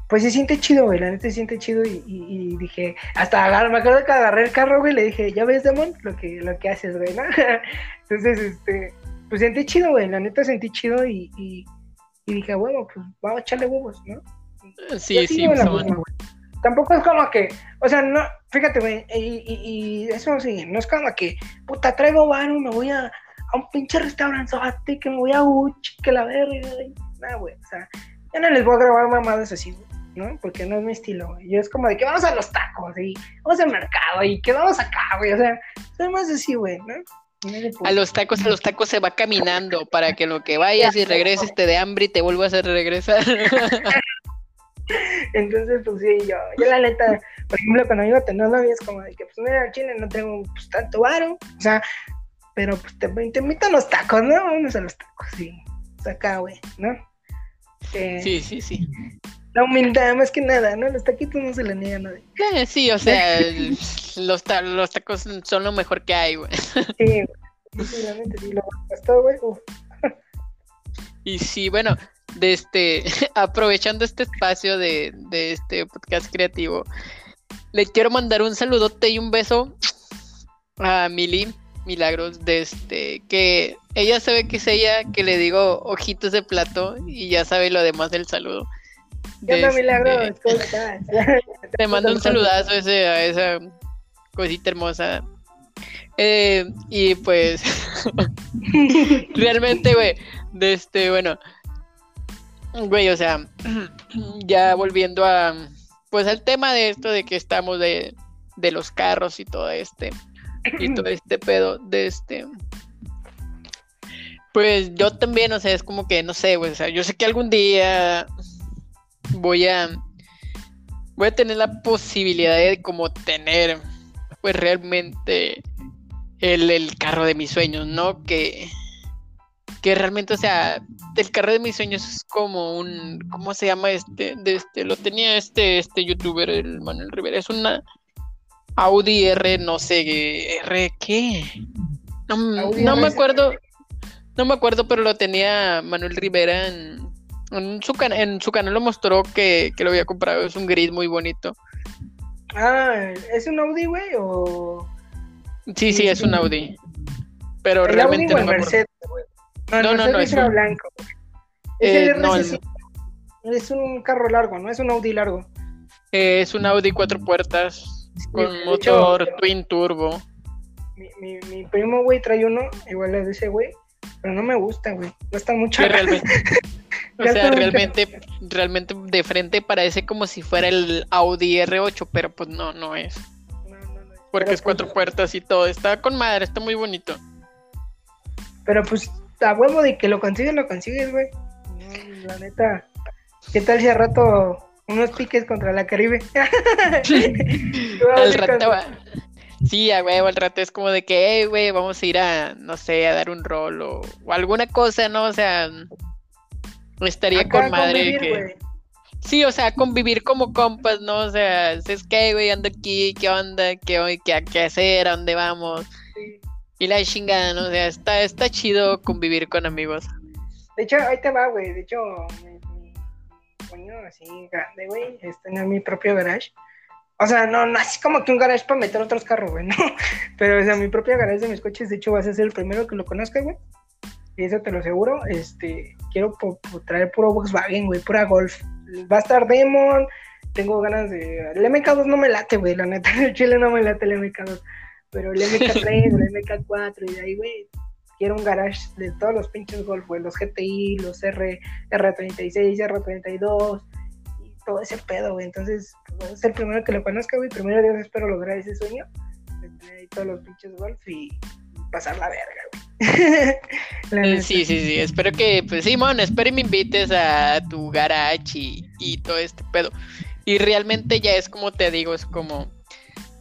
pues se siente chido, güey, la neta se siente chido y, dije, hasta agarrar, me acuerdo que agarré el carro, güey, le dije, ya ves, Demon, lo que, lo que haces, güey, ¿no? Entonces, este, pues sentí chido, güey, la neta sentí chido y, y, dije, bueno, pues vamos a echarle huevos, ¿no? Sí, sí, pues, tampoco es como que, o sea, no, fíjate, güey, y, y, eso sí, no es como que, puta, traigo varo, me voy a, a un pinche restaurante, que me voy a Uchi, que la verga, nada, güey, o sea, yo no les voy a grabar mamadas así, güey. ¿No? Porque no es mi estilo, güey. Yo es como de que vamos a los tacos y vamos al mercado y que vamos acá, güey. O sea, soy más así, güey, ¿no? A los tacos, a los tacos se va caminando para que lo que vayas y regreses te de hambre y te vuelvas a regresar. Entonces, pues sí, yo, yo la neta, por ejemplo, cuando iba a tener es como de que, pues mira, Chile no tengo pues, tanto varo, o sea, pero pues te, te invito a los tacos, ¿no? Vamos a los tacos, sí, pues acá, güey, ¿no? sí, sí, sí. La humildad, más que nada, ¿no? Los taquitos no se le niegan a nadie. Eh, sí, o sea, los, los tacos son lo mejor que hay, güey. Sí, Sinceramente, sí, lo gastó, güey. Y sí, bueno, de este, aprovechando este espacio de, de este podcast creativo, le quiero mandar un saludote y un beso a Mili Milagros, de este, que ella sabe que es ella, que le digo ojitos de plato y ya sabe lo demás del saludo. ¿Qué Milagros? Te mando un saludazo ese, a esa cosita hermosa. Eh, y pues, realmente, güey, de este, bueno, güey, o sea, ya volviendo a, pues al tema de esto de que estamos de, de los carros y todo este, y todo este pedo de este, pues yo también, o sea, es como que, no sé, güey, o sea, yo sé que algún día voy a voy a tener la posibilidad de como tener pues realmente el, el carro de mis sueños, ¿no? Que, que realmente, o sea, el carro de mis sueños es como un, ¿cómo se llama este? De este, lo tenía este, este youtuber, el Manuel Rivera, es una Audi R, no sé, R, ¿qué? No, no me acuerdo, no me acuerdo, pero lo tenía Manuel Rivera en, en su, en su canal lo mostró que, lo había comprado. Es un gris muy bonito. Ah, ¿es un Audi, güey? O... Sí, sí, es un Audi. Pero realmente no me Mercedes, No, no, no, no, es un... blanco. Es, eh, no, es un carro largo, ¿no? Es un Audi largo. Eh, es un Audi cuatro puertas con motor twin turbo. Mi, mi, mi primo, güey, trae uno, igual es de ese, güey, pero no me gusta, güey. No está mucho. Realmente, O sea, realmente, realmente de frente parece como si fuera el Audi R8, pero pues no, no es. Porque es cuatro pues, puertas y todo. Está con madre, está muy bonito. Pero pues a huevo de que lo consigues, lo consigues, güey. la neta. ¿Qué tal si a rato unos piques contra la Caribe? al rato va. Sí, a huevo, al rato es como de que, hey, güey, vamos a ir a, no sé, a dar un rol o, o alguna cosa, ¿no? O sea, Estaría con madre que. Sí, o sea, convivir como compas, ¿no? O sea, es que, güey, ando aquí, ¿qué onda? ¿Qué, qué, qué hacer? ¿A dónde vamos? Y la chingada, ¿no? O sea, está, está chido convivir con amigos. De hecho, ahí te va, güey. De hecho, mi, coño así grande, güey, es tener mi propio garage. O sea, no, no así como que un garage para meter otros carros, güey, no. Pero, o sea, mi propio garage de mis coches, de hecho, vas a ser el primero que lo conozca, güey y eso te lo aseguro, este, quiero traer puro Volkswagen, güey, pura Golf. Va a estar Demon, tengo ganas de... El MK2 no me late, güey, la neta, el chile no me late el MK2, pero el MK3, el MK4, y de ahí, güey, quiero un garage de todos los pinches Golf, güey, los GTI, los R, R36, R32, y todo ese pedo, güey, entonces, pues, es el primero que lo conozca, güey, primero Dios espero lograr ese sueño, de tener ahí todos los pinches Golf y pasar la verga, güey. sí, sí, sí. Espero que, pues Simón, espero y me invites a tu garage y, todo este pedo. Y realmente ya es como te digo, es como,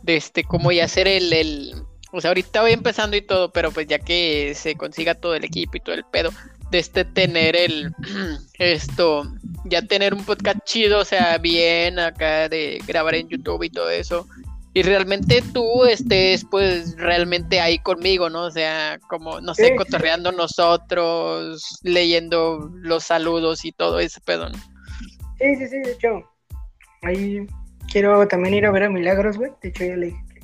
de este, como ya hacer el, el, o sea, ahorita voy empezando y todo, pero pues ya que se consiga todo el equipo y todo el pedo, de este tener el, esto, ya tener un podcast chido, o sea, bien acá de grabar en YouTube y todo eso, y realmente tú estés pues realmente ahí conmigo, ¿no? O sea, como, no sé, cotorreando nosotros, leyendo los saludos y todo ese pedo, ¿no? Sí, sí, sí, de hecho, ahí quiero también ir a ver a Milagros, güey, de hecho ya le dije que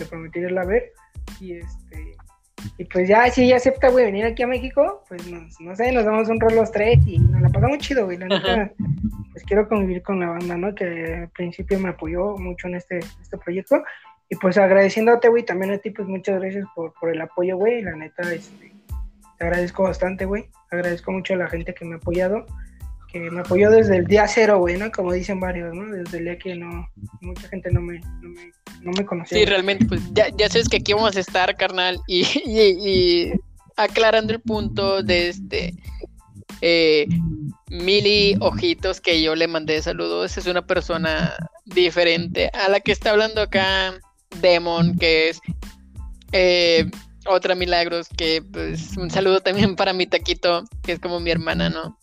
le prometí irla a ver, y este, y pues ya, si ella acepta, güey, venir aquí a México, pues no sé, nos damos un rol los tres y nos la pasamos chido, güey, la neta, pues quiero convivir con la banda, ¿no? Que al principio me apoyó mucho en este, este proyecto. Y pues agradeciéndote, güey, también a ti, pues muchas gracias por, por el apoyo, güey. La neta, este, te agradezco bastante, güey. Agradezco mucho a la gente que me ha apoyado, que me apoyó desde el día cero, güey, ¿no? Como dicen varios, ¿no? Desde el día que no, mucha gente no me, no me, no me conocía. Sí, realmente, pues ya, ya sabes que aquí vamos a estar, carnal, y, y, y aclarando el punto de este eh, Mili Ojitos, que yo le mandé saludos, es una persona diferente a la que está hablando acá Demon, que es eh, otra Milagros, que pues un saludo también para mi taquito, que es como mi hermana, ¿no?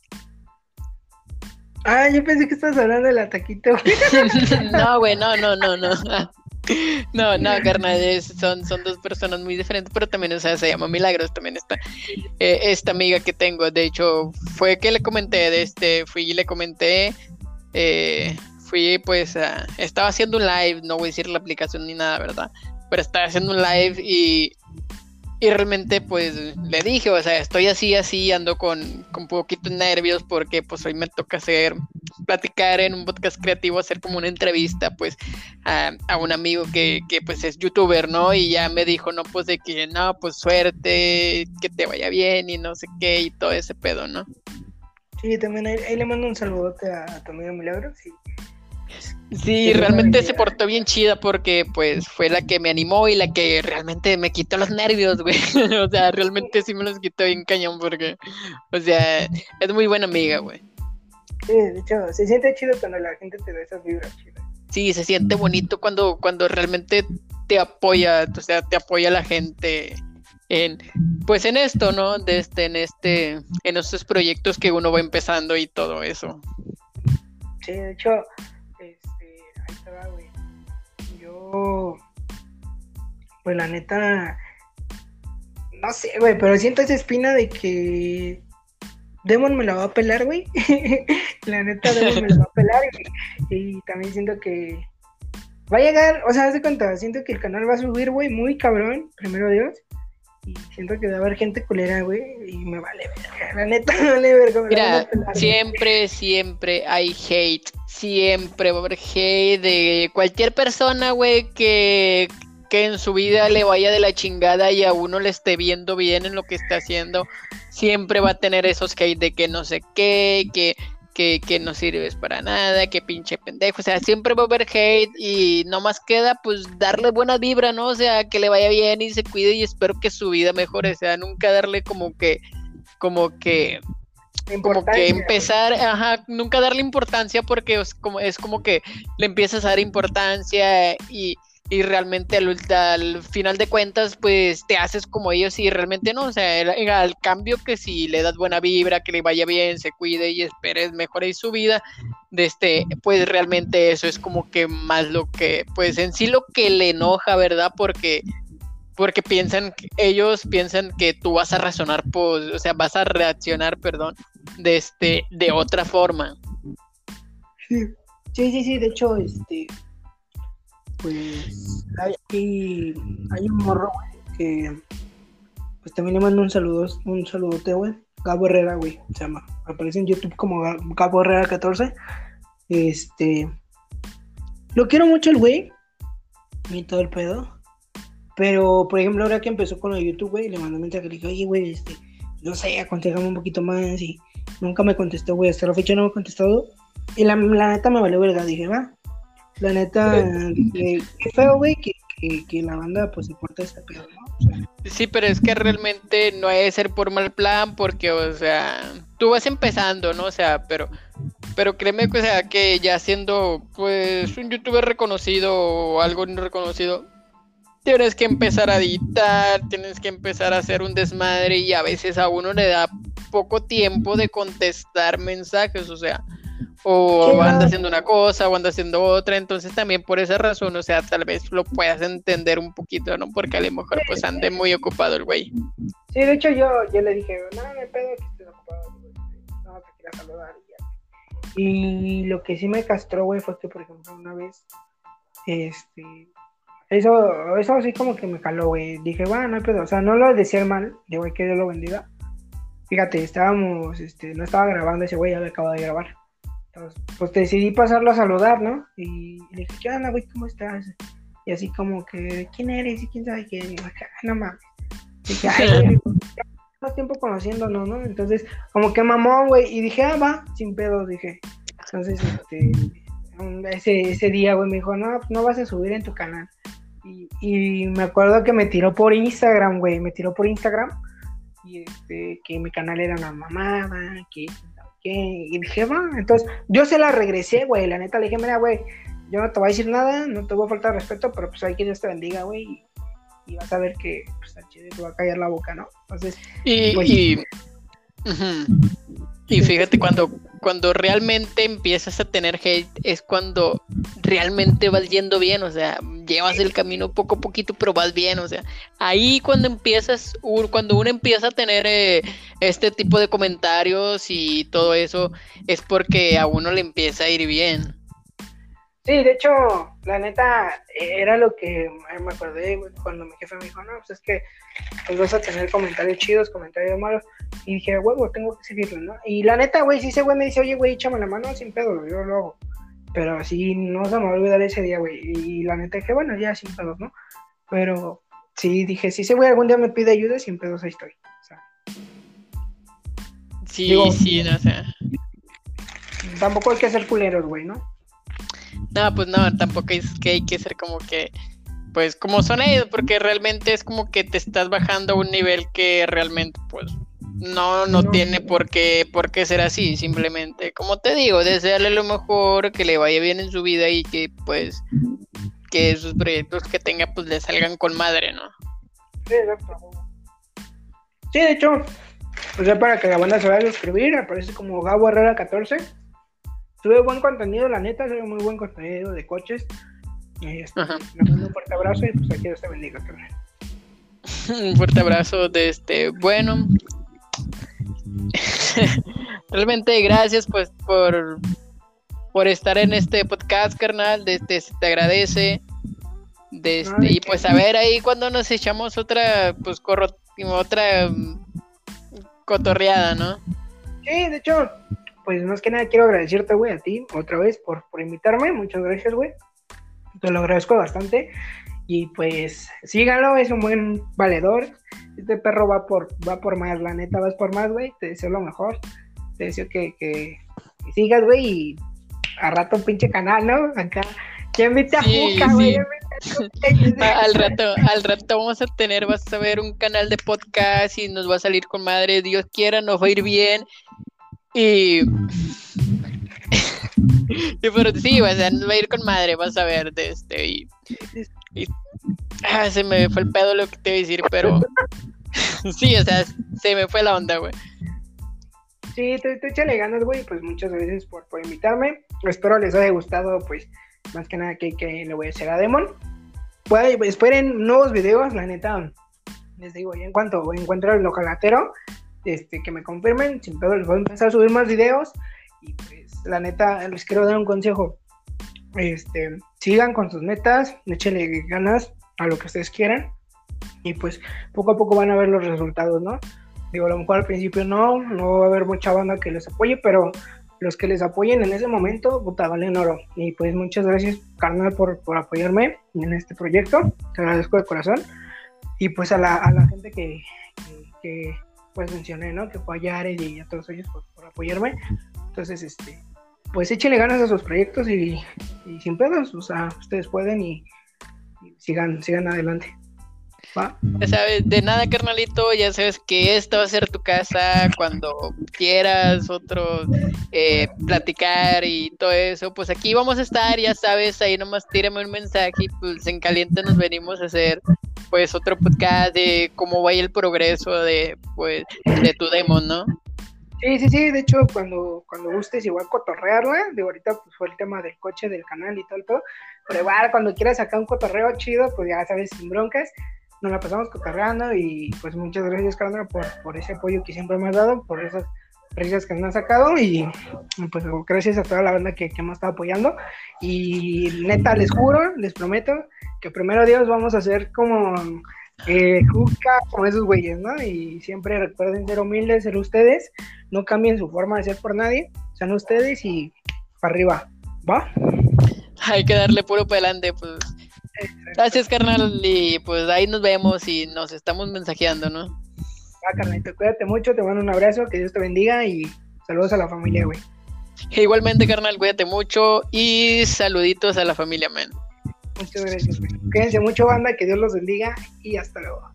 Ah, yo pensé que estabas hablando de la taquito. no, güey, no, no, no, no. No, no, carnal, son, son dos personas muy diferentes, pero también, o sea, se llama Milagros, también está eh, esta amiga que tengo, de hecho, fue que le comenté de este, fui y le comenté, eh, fui pues, estaba haciendo un live, no voy a decir la aplicación ni nada, ¿verdad? Pero estaba haciendo un live y y realmente pues le dije, o sea, estoy así, así, ando con, con poquito nervios porque pues hoy me toca hacer, platicar en un podcast creativo, hacer como una entrevista pues a, un amigo que, que, pues es youtuber, ¿no? Y ya me dijo, no, pues de que no, pues suerte, que te vaya bien y no sé qué y todo ese pedo, ¿no? Sí, también ahí, le mando un saludote a, tu amigo Milagros y Sí, realmente se portó bien chida porque pues fue la que me animó y la que realmente me quitó los nervios, güey. o sea, realmente sí me los quitó bien cañón porque, o sea, es muy buena amiga, güey. Sí, de hecho, se siente chido cuando la gente te da esas vibras chidas. Sí, se siente bonito cuando, cuando realmente te apoya, o sea, te apoya la gente en, pues en esto, ¿no? De este, en este, en estos proyectos que uno va empezando y todo eso. Sí, de hecho, yo, pues la neta, no sé, güey, pero siento esa espina de que Demon me la va a pelar, güey. la neta, Demon me la va a pelar y, también siento que va a llegar, o sea, haz de cuenta, siento que el canal va a subir, güey, muy cabrón, primero Dios. Y siento que va a haber gente culera, güey, y me vale verga, la neta me vale verga. Mira, siempre, siempre hay hate, siempre va a haber hate de cualquier persona, güey, que, que en su vida le vaya de la chingada y a uno le esté viendo bien en lo que está haciendo, siempre va a tener esos hate de que no sé qué, que que, que, no sirves para nada, que pinche pendejo, o sea, siempre va a haber hate y no más queda pues darle buena vibra, ¿no? O sea, que le vaya bien y se cuide y espero que su vida mejore, o sea, nunca darle como que, como que, como que empezar, ajá, nunca darle importancia porque es como, es como que le empiezas a dar importancia y y realmente al, final de cuentas pues te haces como ellos y realmente no, o sea, al cambio que si le das buena vibra, que le vaya bien, se cuide y esperes mejore su vida, de este, pues realmente eso es como que más lo que, pues en sí lo que le enoja, ¿verdad? Porque porque piensan ellos piensan que tú vas a razonar o sea vas a reaccionar perdón de este de otra forma sí sí sí de hecho este pues hay, hay un morro, que pues también le mando un saludo, un saludote, güey. Gabo Herrera, güey, se llama. Aparece en YouTube como Gabo Herrera 14. Este. Lo quiero mucho el güey. Y todo el pedo. Pero, por ejemplo, ahora que empezó con el YouTube, güey, le mandó un mensaje. Le dije, oye, güey, este. No sé, aconsejame un poquito más. Y nunca me contestó, güey. Hasta la fecha no me ha contestado. Y la, la neta me valió verga. Dije, va, la neta, qué feo, güey, que, que, la banda pues se porta esta pedo, ¿no? sí, pero es que realmente no hay que ser por mal plan, porque, o sea, tú vas empezando, ¿no? O sea, pero, pero créeme que, o sea, que ya siendo, pues, un youtuber reconocido o algo no reconocido, tienes que empezar a editar, tienes que empezar a hacer un desmadre y a veces a uno le da poco tiempo de contestar mensajes, o sea, o anda haciendo una cosa o anda haciendo otra, entonces también por esa razón, o sea, tal vez lo puedas entender un poquito, ¿no? Porque a lo mejor pues ande muy ocupado el güey. Sí, de hecho yo, yo le dije, no, me pedo que estés ocupado, no, te quiero saludar y ya. Y lo que sí me castró, güey, fue que, por ejemplo, una vez, este, eso, eso así como que me caló, güey. Dije, bueno, no hay pedo, o sea, no lo decía mal, de güey, que Dios lo bendiga. Fíjate, estábamos, este, no estaba grabando ese güey, ya lo acabo de grabar Entonces, pues decidí pasarlo a saludar, ¿no? Y le dije, ¿qué onda, güey? ¿Cómo estás? Y así como que, ¿quién eres? Y quién sabe quién. Y acá, no mames. dije, ay, más tiempo conociéndonos, ¿no? Entonces, como que mamón, güey. Y dije, ah, va, sin pedos, dije. Entonces, este, ese, ese día, güey, me dijo, no, no vas a subir en tu canal. Y, y me acuerdo que me tiró por Instagram, güey, me tiró por Instagram. Y este, que mi canal era una mamada, que, y dije, va, entonces, yo se la regresé, güey, la neta, le dije, mira, güey, yo no te voy a decir nada, no te voy a faltar respeto, pero pues hay que Dios te bendiga, güey, y, y, vas a ver que, pues, al chile te va a callar la boca, ¿no? Entonces, y, pues, y, y fíjate, cuando, cuando realmente empiezas a tener hate es cuando realmente vas yendo bien, o sea, llevas el camino poco a poquito, pero vas bien, o sea, ahí cuando empiezas, cuando uno empieza a tener eh, este tipo de comentarios y todo eso, es porque a uno le empieza a ir bien. Sí, de hecho, la neta, era lo que me acordé cuando mi jefe me dijo, no, pues es que pues vas a tener comentarios chidos, comentarios malos. Y dije, huevo, tengo que seguirlo, ¿no? Y la neta, güey, si ese güey me dice, oye, güey, échame la mano sin pedo, yo lo hago. Pero así no se me va a olvidar ese día, güey. Y la neta dije, bueno, ya sin pedos, ¿no? Pero sí, dije, si ese güey algún día me pide ayuda, sin pedos ahí estoy. O sea, sí, digo, sí, no sé. Tampoco hay que ser culeros, güey, ¿no? No, pues no, tampoco es que hay que ser como que, pues como son ellos, porque realmente es como que te estás bajando a un nivel que realmente, pues, no, no, no, tiene por qué, por qué ser así, simplemente, como te digo, desearle lo mejor, que le vaya bien en su vida y que, pues, que sus proyectos que tenga, pues, le salgan con madre, ¿no? Sí, exacto. Sí, de hecho, pues ya para que la banda se vaya a suscribir, aparece como Gabo Herrera 14 sube buen contenido, la neta, sube muy buen contenido de coches. Este, mando un fuerte abrazo y pues aquí Dios te bendiga, carnal. un fuerte abrazo de este, bueno. Realmente gracias pues por, por estar en este podcast, carnal. De este, se te agradece. De este, Ay, y pues a ver ahí cuando nos echamos otra, pues corro, otra um, cotorreada, ¿no? Sí, de hecho, pues más que nada quiero agradecerte, güey, a ti otra vez por, por invitarme. Muchas gracias, güey. Te lo agradezco bastante. Y pues síganlo, es un buen valedor. Este perro va por, va por más, la neta, vas por más, güey. Te deseo lo mejor. Te deseo que, que, sigas, güey, y a rato un pinche canal, ¿no? Acá. Ya invita a Sí, Juca, sí. güey. al rato, al rato vamos a tener, vas a ver un canal de podcast y nos va a salir con madre, Dios quiera, nos va a ir bien. Y, y pero sí, o sea, va a ir con madre, vas a ver de este y, ah, se me fue el pedo lo que te iba a decir, pero sí, o sea, se me fue la onda, güey. Sí, te, te échale ganas, güey, pues muchas gracias por, por invitarme. Espero les haya gustado, pues, más que nada que, que le voy a hacer a Demon. Pues, esperen nuevos videos, la neta, les digo, en cuanto encuentro el localatero, este, que me confirmen, sin pedo les voy a empezar a subir más videos. Y pues, la neta, les quiero dar un consejo. Este, sigan con sus metas, échenle ganas a lo que ustedes quieran. Y pues, poco a poco van a ver los resultados, ¿no? Digo, a lo mejor al principio no, no va a haber mucha banda que les apoye, pero los que les apoyen en ese momento, puta, valen oro. Y pues muchas gracias, carnal, por, por apoyarme en este proyecto. Te agradezco de corazón. Y pues a la, a la gente que, pues mencioné, ¿no? Que fue a Yared y a todos ellos por, por, apoyarme. Entonces, este, pues échenle ganas a sus proyectos y, y sin pedos, o sea, ustedes pueden y, y sigan, sigan adelante. ¿Va? Ya sabes, de nada, carnalito, ya sabes que esta va a ser tu casa cuando quieras otro eh, platicar y todo eso, pues aquí vamos a estar, ya sabes, ahí nomás tírame un mensaje y pues en caliente nos venimos a hacer pues otro podcast de cómo vaya el progreso de pues de tu demo, ¿no? Sí, sí, sí, de hecho, cuando, cuando gustes igual cotorrearla, de ahorita pues fue el tema del coche, del canal y todo el todo, pero igual cuando quieras sacar un cotorreo chido, pues ya sabes, sin broncas, nos la pasamos cotorreando y pues muchas gracias, Carla, por, por ese apoyo que siempre me has dado, por esas risas que me has sacado y pues gracias a toda la banda que, que me ha estado apoyando y neta, les juro, les prometo que primero Dios vamos a hacer como eh, Juca, como esos güeyes, ¿no? Y siempre recuerden ser humildes, ser ustedes, no cambien su forma de ser por nadie, sean ustedes y para arriba. ¿Va? Hay que darle puro para adelante, pues. Gracias, carnal, y pues ahí nos vemos y nos estamos mensajeando, ¿no? Ah, carnalito, cuídate mucho, te mando un abrazo, que Dios te bendiga y saludos a la familia, güey. Igualmente, carnal, cuídate mucho y saluditos a la familia, men. Muchas gracias. Cuídense mucho, banda, que Dios los bendiga y hasta luego.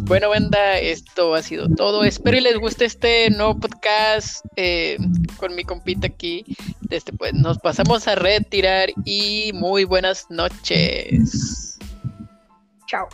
Bueno, banda, esto ha sido todo. Espero y les guste este nuevo podcast eh, con mi compita aquí. Este, pues nos pasamos a retirar y muy buenas noches. Chao.